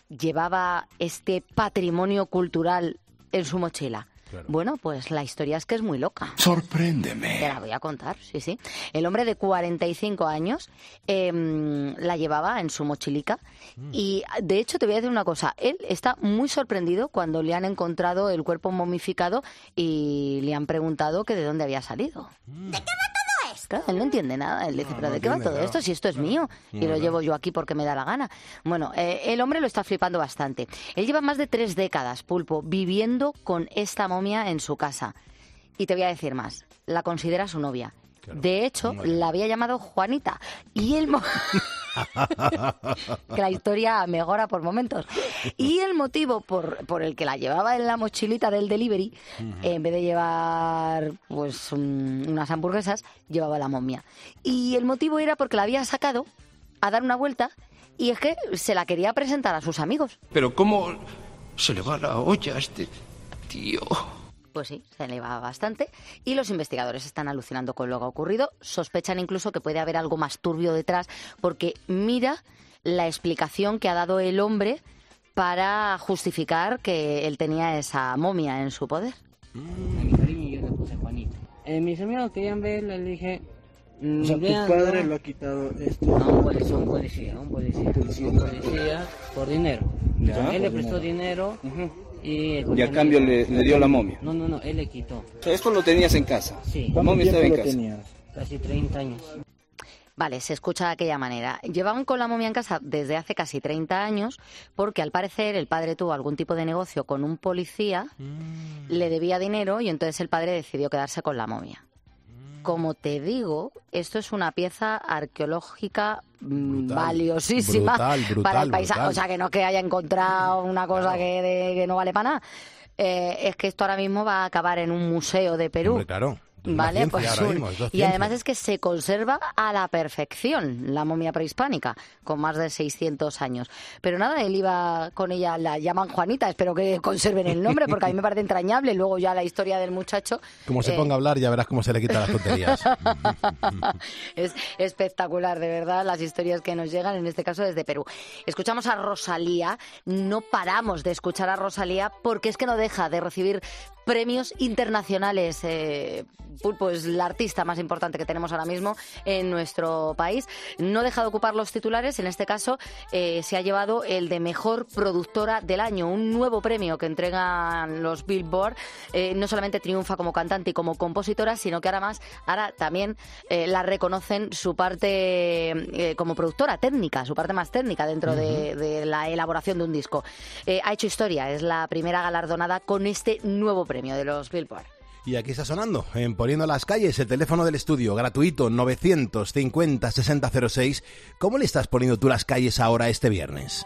llevaba este patrimonio cultural en su mochila? Bueno, pues la historia es que es muy loca. Sorpréndeme. Te la voy a contar, sí, sí. El hombre de 45 años em, la llevaba en su mochilica y de hecho te voy a decir una cosa, él está muy sorprendido cuando le han encontrado el cuerpo momificado y le han preguntado que de dónde había salido. ¿De qué? Claro, él no entiende nada, él dice, pero no ¿de qué va todo claro. esto si esto es mío y lo llevo yo aquí porque me da la gana? Bueno, eh, el hombre lo está flipando bastante. Él lleva más de tres décadas, Pulpo, viviendo con esta momia en su casa. Y te voy a decir más, la considera su novia. De hecho, la había llamado Juanita. Y el mo- que la historia mejora por momentos. Y el motivo por, por el que la llevaba en la mochilita del delivery, en vez de llevar pues un- unas hamburguesas, llevaba la momia. Y el motivo era porque la había sacado a dar una vuelta y es que se la quería presentar a sus amigos. Pero ¿cómo se le va la olla a este tío? Pues sí, se eleva bastante. Y los investigadores están alucinando con lo que ha ocurrido. Sospechan incluso que puede haber algo más turbio detrás, porque mira la explicación que ha dado el hombre para justificar que él tenía esa momia en su poder. A mi cariño yo le puse Juanita. Eh, mis amigos querían verla, le dije... mm, O sea, tu vean, padre ¿no? lo ha quitado esto. No, un policía, un policía, un policía, un policía por dinero. Ya, él le prestó dinero y... el Y a cambio le- le dio la momia. No, no, no, él le quitó. Esto lo tenías en casa. Sí. La momia estaba en casa. Casi 30 años. Vale, se escucha de aquella manera. Llevaban con la momia en casa desde hace casi 30 años porque al parecer el padre tuvo algún tipo de negocio con un policía, le debía dinero y entonces el padre decidió quedarse con la momia. Como te digo, esto es una pieza arqueológica mm, valiosísima brutal, brutal, para el paisaje. O sea, que no es que haya encontrado una cosa que, de- que no vale para nada. Eh, es que esto ahora mismo va a acabar en un museo de Perú. Hombre, claro. Vale, pues un- mismo, y además es que se conserva a la perfección la momia prehispánica, con más de 600 años. Pero nada, él iba con ella, la llaman Juanita, espero que conserven el nombre, porque a mí me parece entrañable. Luego ya la historia del muchacho. Como se eh, ponga a hablar, ya verás cómo se le quitan las tonterías. es espectacular, de verdad, las historias que nos llegan, en este caso desde Perú. Escuchamos a Rosalía, no paramos de escuchar a Rosalía porque es que no deja de recibir premios internacionales. Eh, Pulpo es la artista más importante que tenemos ahora mismo en nuestro país. No deja de ocupar los titulares, en este caso eh, se ha llevado el de Mejor Productora del Año, un nuevo premio que entregan los Billboard. Eh, no solamente triunfa como cantante y como compositora, sino que ahora más, ahora también eh, la reconocen su parte como productora técnica, su parte más técnica dentro de, de la elaboración de un disco. Ha hecho historia, es la primera galardonada con este nuevo premio de los Billboard. Y aquí está sonando, en Poniendo las calles, el teléfono del estudio, gratuito, 950-6006. ¿Cómo le estás poniendo tú las calles ahora este viernes?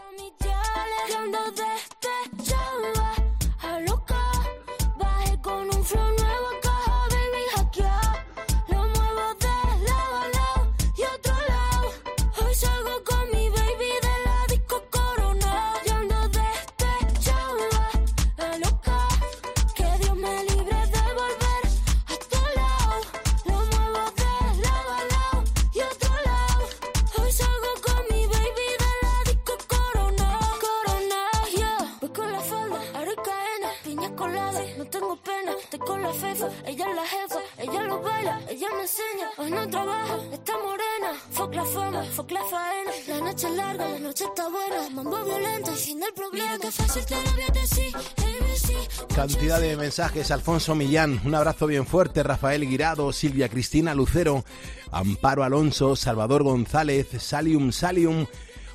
Mensajes, Alfonso Millán, un abrazo bien fuerte, Rafael Guirado, Silvia Cristina Lucero, Amparo Alonso, Salvador González, Salium Salium,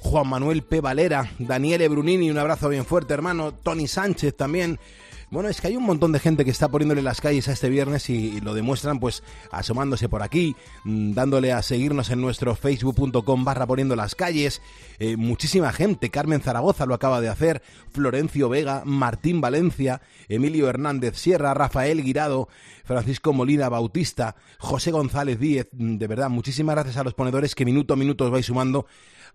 Juan Manuel P. Valera, Daniele Brunini, un abrazo bien fuerte, hermano, Tony Sánchez también, Bueno, es que hay un montón de gente que está poniéndole las calles a este viernes y, lo demuestran pues asomándose por aquí, mm, dándole a seguirnos en nuestro facebook.com barra poniendo las calles. Eh, muchísima gente, Carmen Zaragoza lo acaba de hacer, Florencio Vega, Martín Valencia, Emilio Hernández Sierra, Rafael Guirado, Francisco Molina Bautista, José González Díez, mm, de verdad, muchísimas gracias a los ponedores que minuto a minuto os vais sumando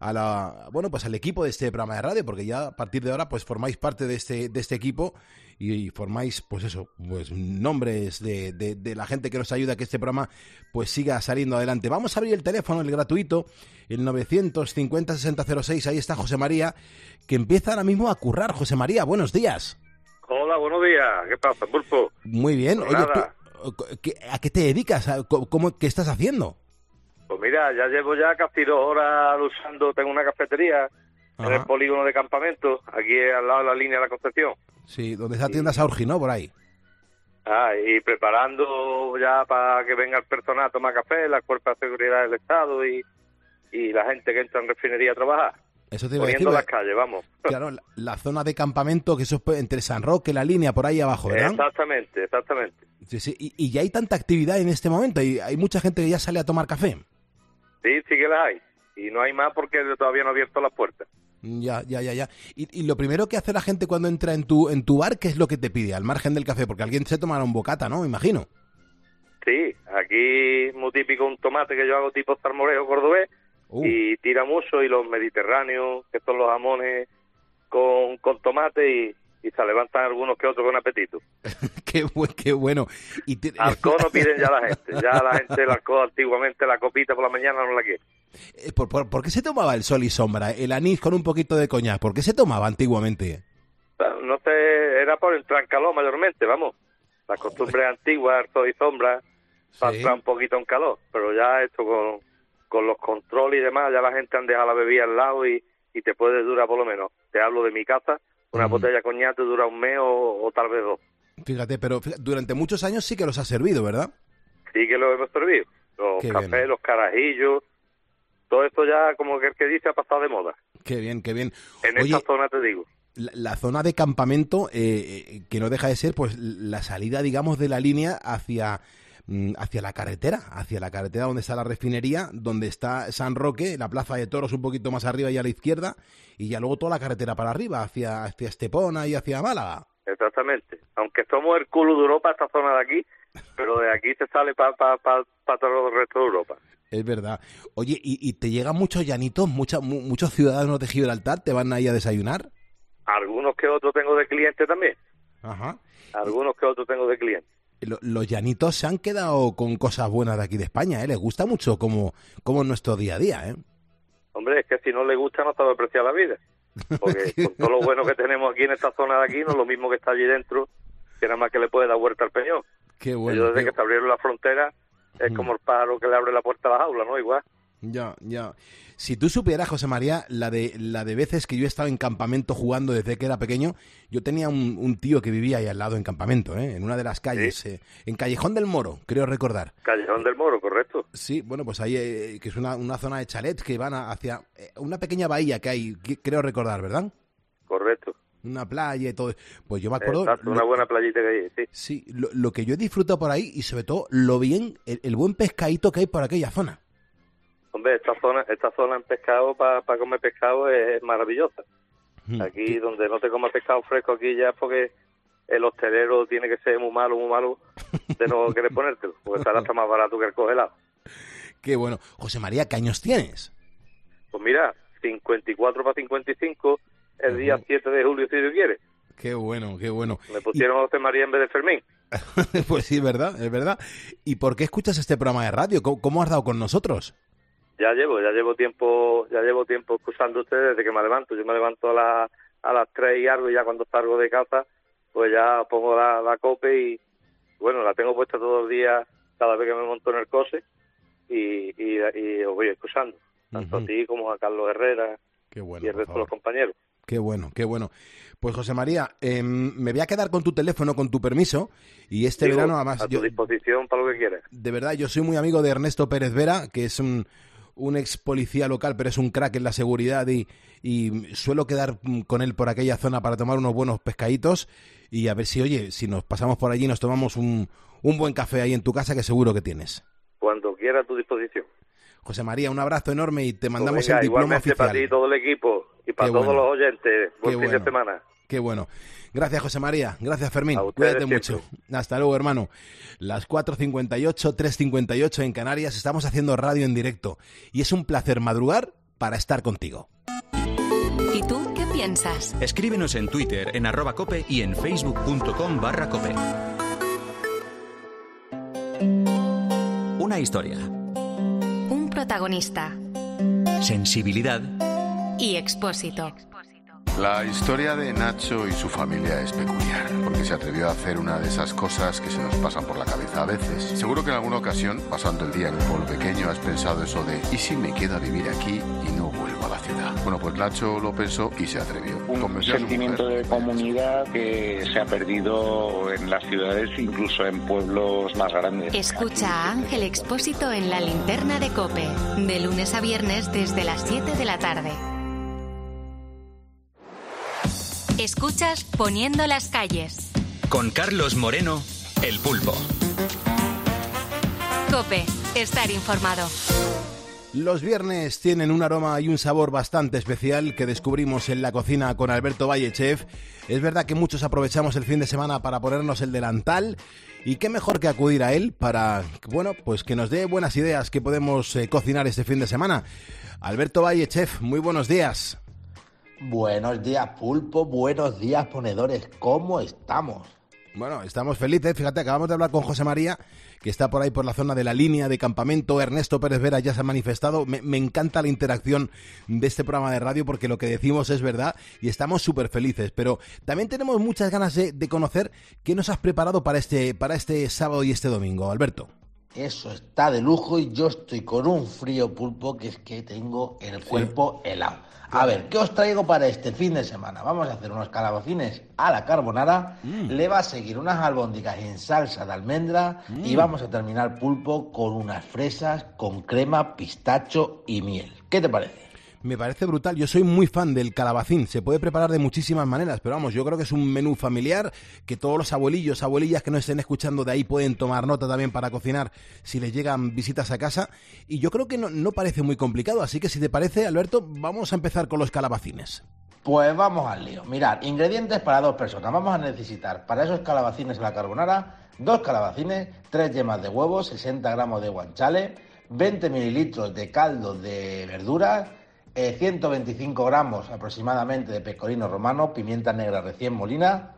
a la bueno pues al equipo de este programa de radio porque ya a partir de ahora pues formáis parte de este de este equipo y, formáis pues eso pues nombres de, de, de la gente que nos ayuda a que este programa pues siga saliendo adelante vamos a abrir el teléfono el gratuito el 950 6006 ahí está José María que empieza ahora mismo a currar José María buenos días Hola, buenos días. ¿Qué pasa, Pulpo? muy bien Pues oye tú, ¿qué- ¿a qué te dedicas? ¿A- co- ¿Cómo, ¿Qué estás haciendo? Pues mira, ya llevo ya casi dos horas luchando. Tengo una cafetería en el polígono de campamento, aquí al lado de la línea de la Concepción. Sí, donde está tiendas Aurgi, ¿no? Por ahí. Ah, y preparando ya para que venga el personal a tomar café, las fuerzas de seguridad del Estado y, y la gente que entra en refinería a trabajar. Eso te iba a decir. Poniendo las porque- calles, vamos. Claro, la, la zona de campamento, que eso es entre San Roque, la línea, por ahí abajo, ¿verdad? Exactamente, exactamente. Sí, sí. Y, y ya hay tanta actividad en este momento y hay mucha gente que ya sale a tomar café. Sí, sí que las hay. Y no hay más porque todavía no he abierto las puertas. Ya, ya, ya, ya. Y, y lo primero que hace la gente cuando entra en tu, en tu bar, ¿qué es lo que te pide? Al margen del café, porque alguien se tomará un bocata, ¿no? Me imagino. Sí, aquí es muy típico un tomate que yo hago tipo salmorejo cordobés Uh. y tiramuso y los mediterráneos, que son los jamones con, con tomate y, y se levantan algunos que otros con apetito. qué, bu- qué bueno. Y te- Alcohol no piden ya la gente, ya la gente el alcohol antiguamente la copita por la mañana no la quiere. Eh, ¿Por, por, por qué se tomaba el sol y sombra? El anís con un poquito de coñac. ¿Por qué se tomaba antiguamente? No sé, era por entrar en calor mayormente, vamos. La costumbre antigua, el sol y sombra, para Sí. entrar un poquito en calor, pero ya esto con, con los controles y demás, ya la gente han dejado la bebida al lado y, y te puede durar por lo menos. Te hablo de mi casa, una botella de coñac te dura un mes o, o tal vez dos. Fíjate, pero fíjate, durante muchos años sí que los ha servido, ¿verdad? Sí que lo hemos servido. Los Qué cafés, bien. los carajillos, todo esto ya, como que el que dice, ha pasado de moda. Qué bien, qué bien. En Oye, esta zona te digo. la, la zona de campamento, eh, eh, que no deja de ser pues la salida, digamos, de la línea hacia, mm, hacia la carretera, hacia la carretera donde está la refinería, donde está San Roque, la plaza de toros un poquito más arriba y a la izquierda, y ya luego toda la carretera para arriba, hacia, hacia Estepona y hacia Málaga. Exactamente. Aunque somos el culo de Europa, esta zona de aquí, pero de aquí se sale para pa, pa, pa todo el resto de Europa. Es verdad. Oye, ¿y, y te llegan muchos llanitos, mucha- mu- muchos ciudadanos de Gibraltar? ¿Te van ahí a desayunar? Algunos que otros tengo de clientes también. Ajá. Algunos que otros tengo de clientes. Lo- los llanitos se han quedado con cosas buenas de aquí de España, ¿eh? Les gusta mucho como, como nuestro día a día, ¿eh? Hombre, es que si no le gusta no sabe apreciar la vida. Porque con todo lo bueno que tenemos aquí en esta zona de aquí, no es lo mismo que está allí dentro, que nada más que le puede dar vuelta al peñón. Qué bueno. desde qué- que se abrieron las fronteras, es como el pájaro que le abre la puerta a la jaula, ¿no? Igual. Ya, ya. Si tú supieras, José María, la de, la de veces que yo he estado en campamento jugando desde que era pequeño, yo tenía un, un tío que vivía ahí al lado en campamento, ¿eh? en una de las calles, eh, en Callejón del Moro, creo recordar. Callejón del Moro, correcto. Sí, bueno, pues ahí, eh, que es una, una zona de chalets que van hacia eh, una pequeña bahía que hay, que- creo recordar, ¿verdad? Correcto. Una playa y todo. Pues yo me acuerdo. Exacto, lo- una buena playita que hay, sí. Sí, lo, lo que yo he disfrutado por ahí y sobre todo lo bien, el, el buen pescadito que hay por aquella zona. Hombre, esta zona, esta zona en pescado, para comer pescado, es, es maravillosa. Mm, Aquí donde no te comas pescado fresco, aquí ya es porque el hostelero tiene que ser muy malo, muy malo de no querer ponértelo, porque estará hasta más barato que el congelado. Qué bueno. José María, ¿qué años tienes? Pues mira, 54 para 55, el día 7 de julio, si Dios quiere. Qué bueno, qué bueno. Me pusieron a José María en vez de Fermín. pues sí, ¿verdad? Es verdad. ¿Y por qué escuchas este programa de radio? ¿Cómo, cómo has dado con nosotros? Ya llevo, ya llevo tiempo, ya llevo tiempo escuchando ustedes desde que me levanto. Yo me levanto a, la- a las 3 y algo y ya cuando salgo de casa, pues ya pongo la, la cope y, bueno, la tengo puesta todos los días cada vez que me monto en el coche y, y, y os voy escuchando. Tanto a ti como a Carlos Herrera bueno, y el resto de los compañeros. Qué bueno, qué bueno. Pues José María, em, me voy a quedar con tu teléfono, con tu permiso, y este Digo, verano además, a tu yo, disposición para lo que quieras. de verdad, yo soy muy amigo de Ernesto Pérez Vera, que es un, un ex policía local, pero es un crack en la seguridad y, y suelo quedar con él por aquella zona para tomar unos buenos pescaditos y a ver si, oye, si nos pasamos por allí y nos tomamos un, un buen café ahí en tu casa que seguro que tienes. Cuando quiera a tu disposición. José María, un abrazo enorme y te Pues mandamos venga, el diploma igualmente para ti oficial. y todo el equipo y para Qué todos bueno. los oyentes. Buen Qué fin bueno. de semana. Qué bueno. Gracias, José María. Gracias, Fermín. Cuídate mucho. Hasta luego, hermano. Las 4.58, 3.58 en Canarias. Estamos haciendo radio en directo. Y es un placer madrugar para estar contigo. ¿Y tú qué piensas? Escríbenos en Twitter en arroba cope y en facebook.com barra cope. Una historia, Un protagonista sensibilidad y expósito. La historia de Nacho y su familia es peculiar, porque se atrevió a hacer una de esas cosas que se nos pasan por la cabeza a veces. Seguro que en alguna ocasión, pasando el día en un pueblo pequeño, has pensado eso de ¿y si me quedo a vivir aquí y no vuelvo a la ciudad? Bueno, pues Nacho lo pensó y se atrevió. un Convenció sentimiento mujer. de comunidad que se ha perdido en las ciudades, incluso en pueblos más grandes. Escucha a Ángel Expósito en la linterna de Cope, de lunes a viernes desde las 7 de la tarde. Escuchas Poniendo las calles. con Carlos Moreno, el pulpo. Cope, estar informado. Los viernes tienen un aroma y un sabor bastante especial que descubrimos en la cocina con Alberto Valle Chef. Es verdad que muchos aprovechamos el fin de semana para ponernos el delantal y qué mejor que acudir a él para, bueno, pues que nos dé buenas ideas que podemos eh, cocinar este fin de semana. Alberto Valle Chef, muy buenos días. Buenos días, pulpo. Buenos días, ponedores. ¿Cómo estamos? Bueno, estamos felices. Fíjate, acabamos de hablar con José María, que está por ahí por la zona de la línea de campamento. Ernesto Pérez Vera ya se ha manifestado. Me, me encanta la interacción de este programa de radio porque lo que decimos es verdad y estamos súper felices. Pero también tenemos muchas ganas de, de conocer qué nos has preparado para este, para este sábado y este domingo, Alberto. Eso está de lujo y yo estoy con un frío pulpo que es que tengo el cuerpo helado. A ver, ¿qué os traigo para este fin de semana? Vamos a hacer unos calabacines a la carbonara, le va a seguir unas albóndigas en salsa de almendra y Mm. vamos a terminar pulpo con unas fresas con crema, pistacho y miel. ¿Qué te parece? Me parece brutal. Yo soy muy fan del calabacín. Se puede preparar de muchísimas maneras, pero vamos, yo creo que es un menú familiar que todos los abuelillos, abuelillas que nos estén escuchando de ahí pueden tomar nota también para cocinar si les llegan visitas a casa. Y yo creo que no, parece muy complicado. Así que si te parece, Alberto, vamos a empezar con los calabacines. Pues vamos al lío. Mirad, ingredientes para dos personas. Vamos a necesitar para esos calabacines a la carbonara, dos calabacines, tres yemas de huevo, 60 gramos de guanciale, 20 mililitros de caldo de verduras, eh, 125 gramos aproximadamente de pecorino romano, pimienta negra recién molina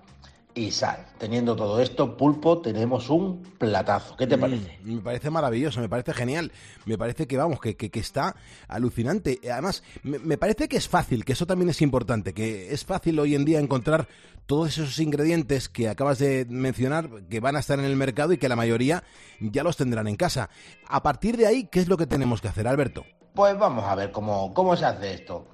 y sal. Teniendo todo esto, pulpo, tenemos un platazo. ¿Qué te Mm, parece? Me parece maravilloso, me parece genial. Me parece que, vamos, que, que, que está alucinante. Además, me, me parece que es fácil, que eso también es importante, que es fácil hoy en día encontrar todos esos ingredientes que acabas de mencionar, que van a estar en el mercado y que la mayoría ya los tendrán en casa. A partir de ahí, ¿qué es lo que tenemos que hacer, Alberto? Pues vamos a ver cómo, cómo se hace esto.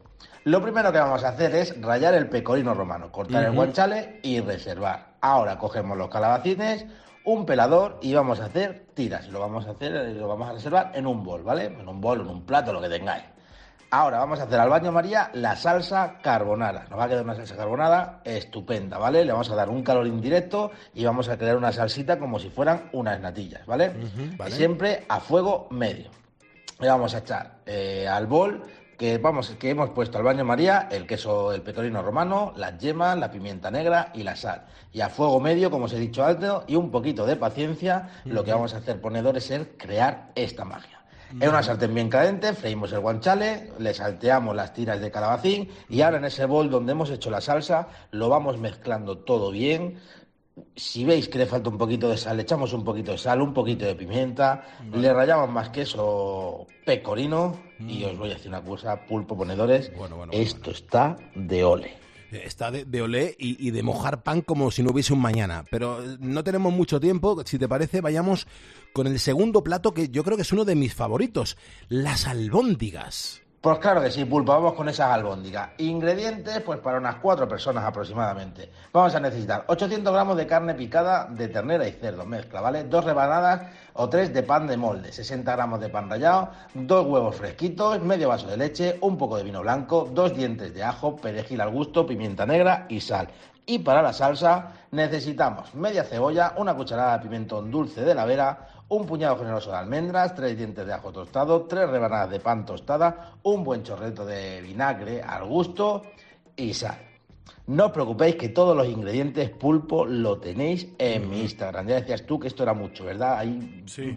Lo primero que vamos a hacer es rallar el pecorino romano, cortar el Ujú. guanciale y reservar. Ahora cogemos los calabacines, un pelador y vamos a hacer tiras. Lo vamos a hacer, lo vamos a reservar en un bol, ¿vale? En un bol, en un plato, lo que tengáis. Ahora vamos a hacer al baño María la salsa carbonara. Nos va a quedar una salsa carbonara estupenda, ¿vale? Le vamos a dar un calor indirecto y vamos a crear una salsita como si fueran unas natillas, ¿vale? vale. Siempre a fuego medio. Le vamos a echar eh, al bol que vamos que hemos puesto al baño María el queso, el pecorino romano, las yemas, la pimienta negra y la sal. Y a fuego medio, como os he dicho antes, y un poquito de paciencia, lo que vamos a hacer ponedores es crear esta magia. En una sartén bien caliente freímos el guanciale, le salteamos las tiras de calabacín y ahora en ese bol donde hemos hecho la salsa lo vamos mezclando todo bien. Si veis que le falta un poquito de sal, le echamos un poquito de sal, un poquito de pimienta, le rallamos más queso pecorino y os voy a decir una cosa, pulpo ponedores, esto está de ole. Está de, de olé y, y de mojar pan como si no hubiese un mañana. Pero eh, no tenemos mucho tiempo. Si te parece, vayamos con el segundo plato que yo creo que es uno de mis favoritos. Las albóndigas. Pues claro que sí, Pulpo, vamos con esas albóndigas. Ingredientes, pues para unas cuatro personas aproximadamente. Vamos a necesitar 800 gramos de carne picada de ternera y cerdo, mezcla, ¿vale? Dos rebanadas o tres de pan de molde, 60 gramos de pan rallado, dos huevos fresquitos, medio vaso de leche, un poco de vino blanco, dos dientes de ajo, perejil al gusto, pimienta negra y sal. Y para la salsa necesitamos media cebolla, una cucharada de pimentón dulce de la vera, un puñado generoso de almendras, tres dientes de ajo tostado, tres rebanadas de pan tostada, un buen chorreto de vinagre al gusto y sal. No os preocupéis que todos los ingredientes pulpo lo tenéis en mi Instagram. Ya decías tú que esto era mucho, ¿verdad? Ahí Sí,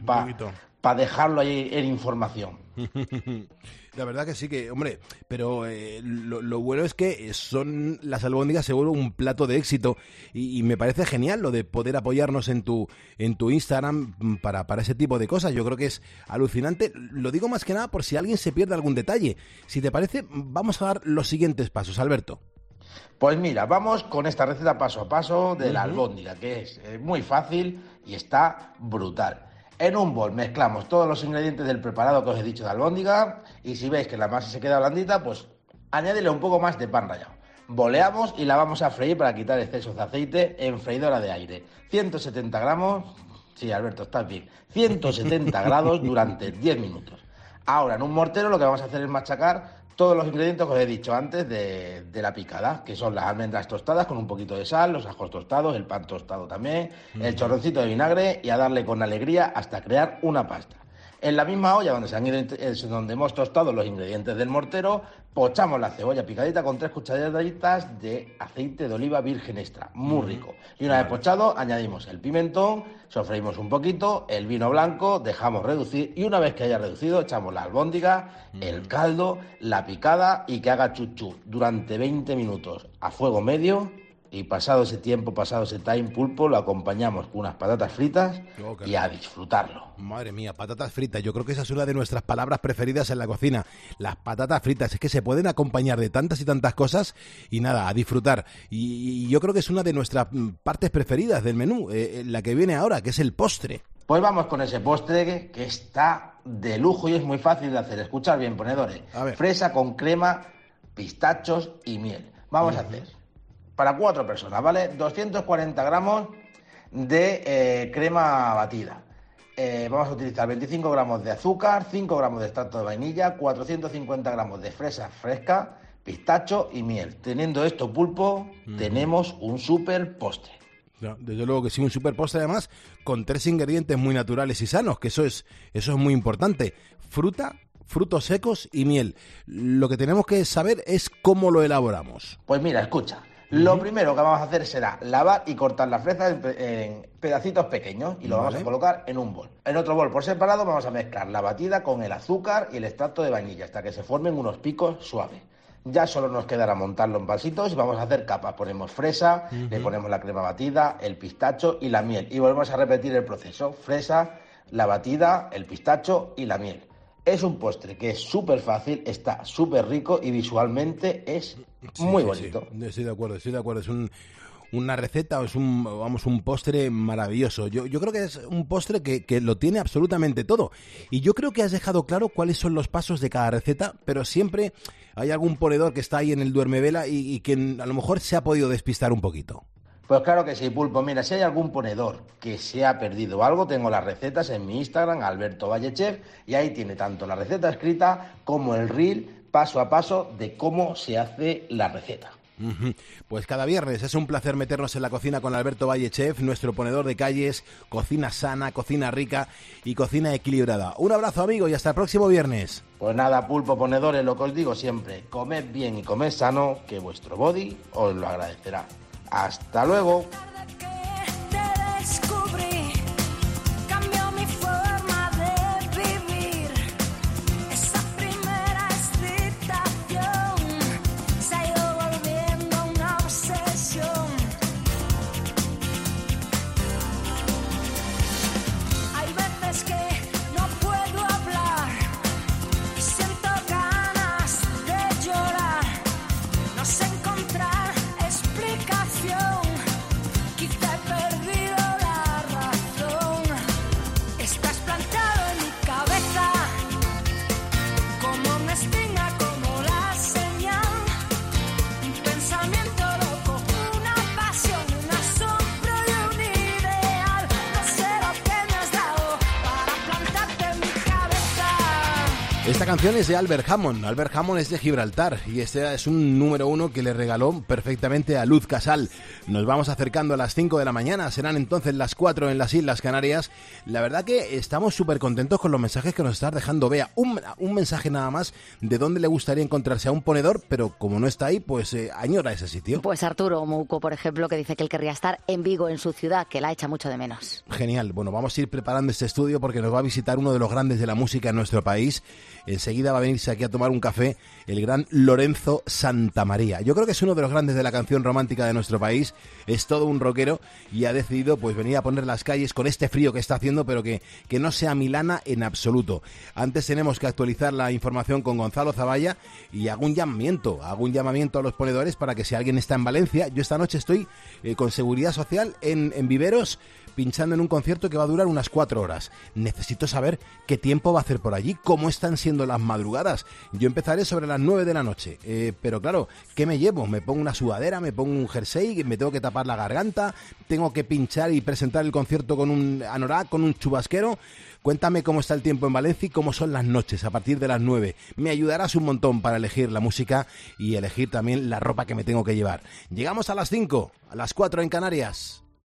para dejarlo ahí en información. La verdad que sí que, hombre, pero eh, lo, lo bueno es que son las albóndigas se vuelven un plato de éxito y, y me parece genial lo de poder apoyarnos en tu en tu Instagram para, para ese tipo de cosas. Yo creo que es alucinante. Lo digo más que nada por si alguien se pierde algún detalle. Si te parece, vamos a dar los siguientes pasos, Alberto. Pues mira, vamos con esta receta paso a paso de la albóndiga, que es eh, muy fácil y está brutal. En un bol mezclamos todos los ingredientes del preparado que os he dicho de albóndiga y si veis que la masa se queda blandita, pues añádele un poco más de pan rallado. Boleamos y la vamos a freír para quitar excesos de aceite en freidora de aire. 170 gramos, sí Alberto, estás bien, 170 grados durante 10 minutos. Ahora, en un mortero lo que vamos a hacer es machacar todos los ingredientes que os he dicho antes de, de la picada, que son las almendras tostadas con un poquito de sal, los ajos tostados, el pan tostado también, el chorroncito de vinagre y a darle con alegría hasta crear una pasta. En la misma olla donde, se han ido, es donde hemos tostado los ingredientes del mortero, pochamos la cebolla picadita con tres cucharaditas de aceite de oliva virgen extra, muy Ujú. rico. Y una vez pochado, añadimos el pimentón, sofreímos un poquito, el vino blanco, dejamos reducir y una vez que haya reducido, echamos la albóndiga, el caldo, la picada y que haga chuchu durante 20 minutos a fuego medio. Y pasado ese tiempo, pasado ese time pulpo, lo acompañamos con unas patatas fritas Oh, y a disfrutarlo. Madre mía, patatas fritas. Yo creo que esa es una de nuestras palabras preferidas en la cocina. Las patatas fritas. Es que se pueden acompañar de tantas y tantas cosas y nada, a disfrutar. Y, y yo creo que es una de nuestras mm, partes preferidas del menú, eh, eh, la que viene ahora, que es el postre. Pues vamos con ese postre que- que está de lujo y es muy fácil de hacer. Escuchar bien, ponedores. Fresa con crema, pistachos y miel. Vamos a hacer para cuatro personas, ¿vale? 240 gramos de eh, crema batida. Eh, vamos a utilizar 25 gramos de azúcar, 5 gramos de extracto de vainilla, 450 gramos de fresa fresca, pistacho y miel. Teniendo esto pulpo, tenemos un super postre. No, desde luego que sí, un super postre además con tres ingredientes muy naturales y sanos, que eso es, eso es muy importante. Fruta, frutos secos y miel. Lo que tenemos que saber es cómo lo elaboramos. Pues mira, escucha. Lo primero que vamos a hacer será lavar y cortar la fresa en, pe- en pedacitos pequeños y lo vamos a colocar en un bol. En otro bol por separado vamos a mezclar la batida con el azúcar y el extracto de vainilla hasta que se formen unos picos suaves. Ya solo nos quedará montarlo en vasitos y vamos a hacer capas. Ponemos fresa, le ponemos la crema batida, el pistacho y la miel. Y volvemos a repetir el proceso. Fresa, la batida, el pistacho y la miel. Es un postre que es súper fácil, está súper rico y visualmente es Sí, muy bonito. sí. Estoy de acuerdo, estoy de acuerdo. Es un, una receta o es un, vamos, un postre maravilloso. Yo, yo creo que es un postre que, que lo tiene absolutamente todo. Y yo creo que has dejado claro cuáles son los pasos de cada receta, pero siempre hay algún ponedor que está ahí en el duermevela y, y que a lo mejor se ha podido despistar un poquito. Pues claro que sí, Pulpo. Mira, si hay algún ponedor que se ha perdido algo, tengo las recetas en mi Instagram, Alberto Vallechev, y ahí tiene tanto la receta escrita como el reel paso a paso de cómo se hace la receta. Pues cada viernes es un placer meternos en la cocina con Alberto Valle Chef, nuestro ponedor de calles, cocina sana, cocina rica y cocina equilibrada. Un abrazo amigo y hasta el próximo viernes. Pues nada, Pulpo Ponedores, lo que os digo siempre, comed bien y comed sano, que vuestro body os lo agradecerá. Hasta luego. Canción es de Albert Hammond. Albert Hammond es de Gibraltar y este es un número uno que le regaló perfectamente a Luz Casal. Nos vamos acercando a las 5 de la mañana, serán entonces las 4 en las Islas Canarias. La verdad que estamos súper contentos con los mensajes que nos estás dejando. Vea, un, un mensaje nada más de dónde le gustaría encontrarse a un ponedor, pero como no está ahí, pues eh, añora ese sitio. Pues Arturo Mouco, por ejemplo, que dice que él querría estar en Vigo, en su ciudad, que la echa mucho de menos. Genial. Bueno, vamos a ir preparando este estudio porque nos va a visitar uno de los grandes de la música en nuestro país. Enseguida va a venirse aquí a tomar un café el gran Lorenzo Santamaría. Yo creo que es uno de los grandes de la canción romántica de nuestro país. Es todo un rockero y ha decidido pues venir a poner las calles con este frío que está haciendo, pero que, que no sea Milana en absoluto. Antes tenemos que actualizar la información con Gonzalo Zavalla y hago un llamamiento, hago llamamiento a los ponedores para que si alguien está en Valencia, yo esta noche estoy eh, con Seguridad Social en Viveros pinchando en un concierto que va a durar unas cuatro horas. Necesito saber qué tiempo va a hacer por allí, cómo están siendo las madrugadas. Yo empezaré sobre las nueve de la noche, eh, pero claro, ¿qué me llevo? ¿Me pongo una sudadera, me pongo un jersey, me tengo que tapar la garganta, tengo que pinchar y presentar el concierto con un anorak, con un chubasquero? Cuéntame cómo está el tiempo en Valencia y cómo son las noches a partir de las 9. Me ayudarás un montón para elegir la música y elegir también la ropa que me tengo que llevar. Llegamos a las 5, a las 4 en Canarias.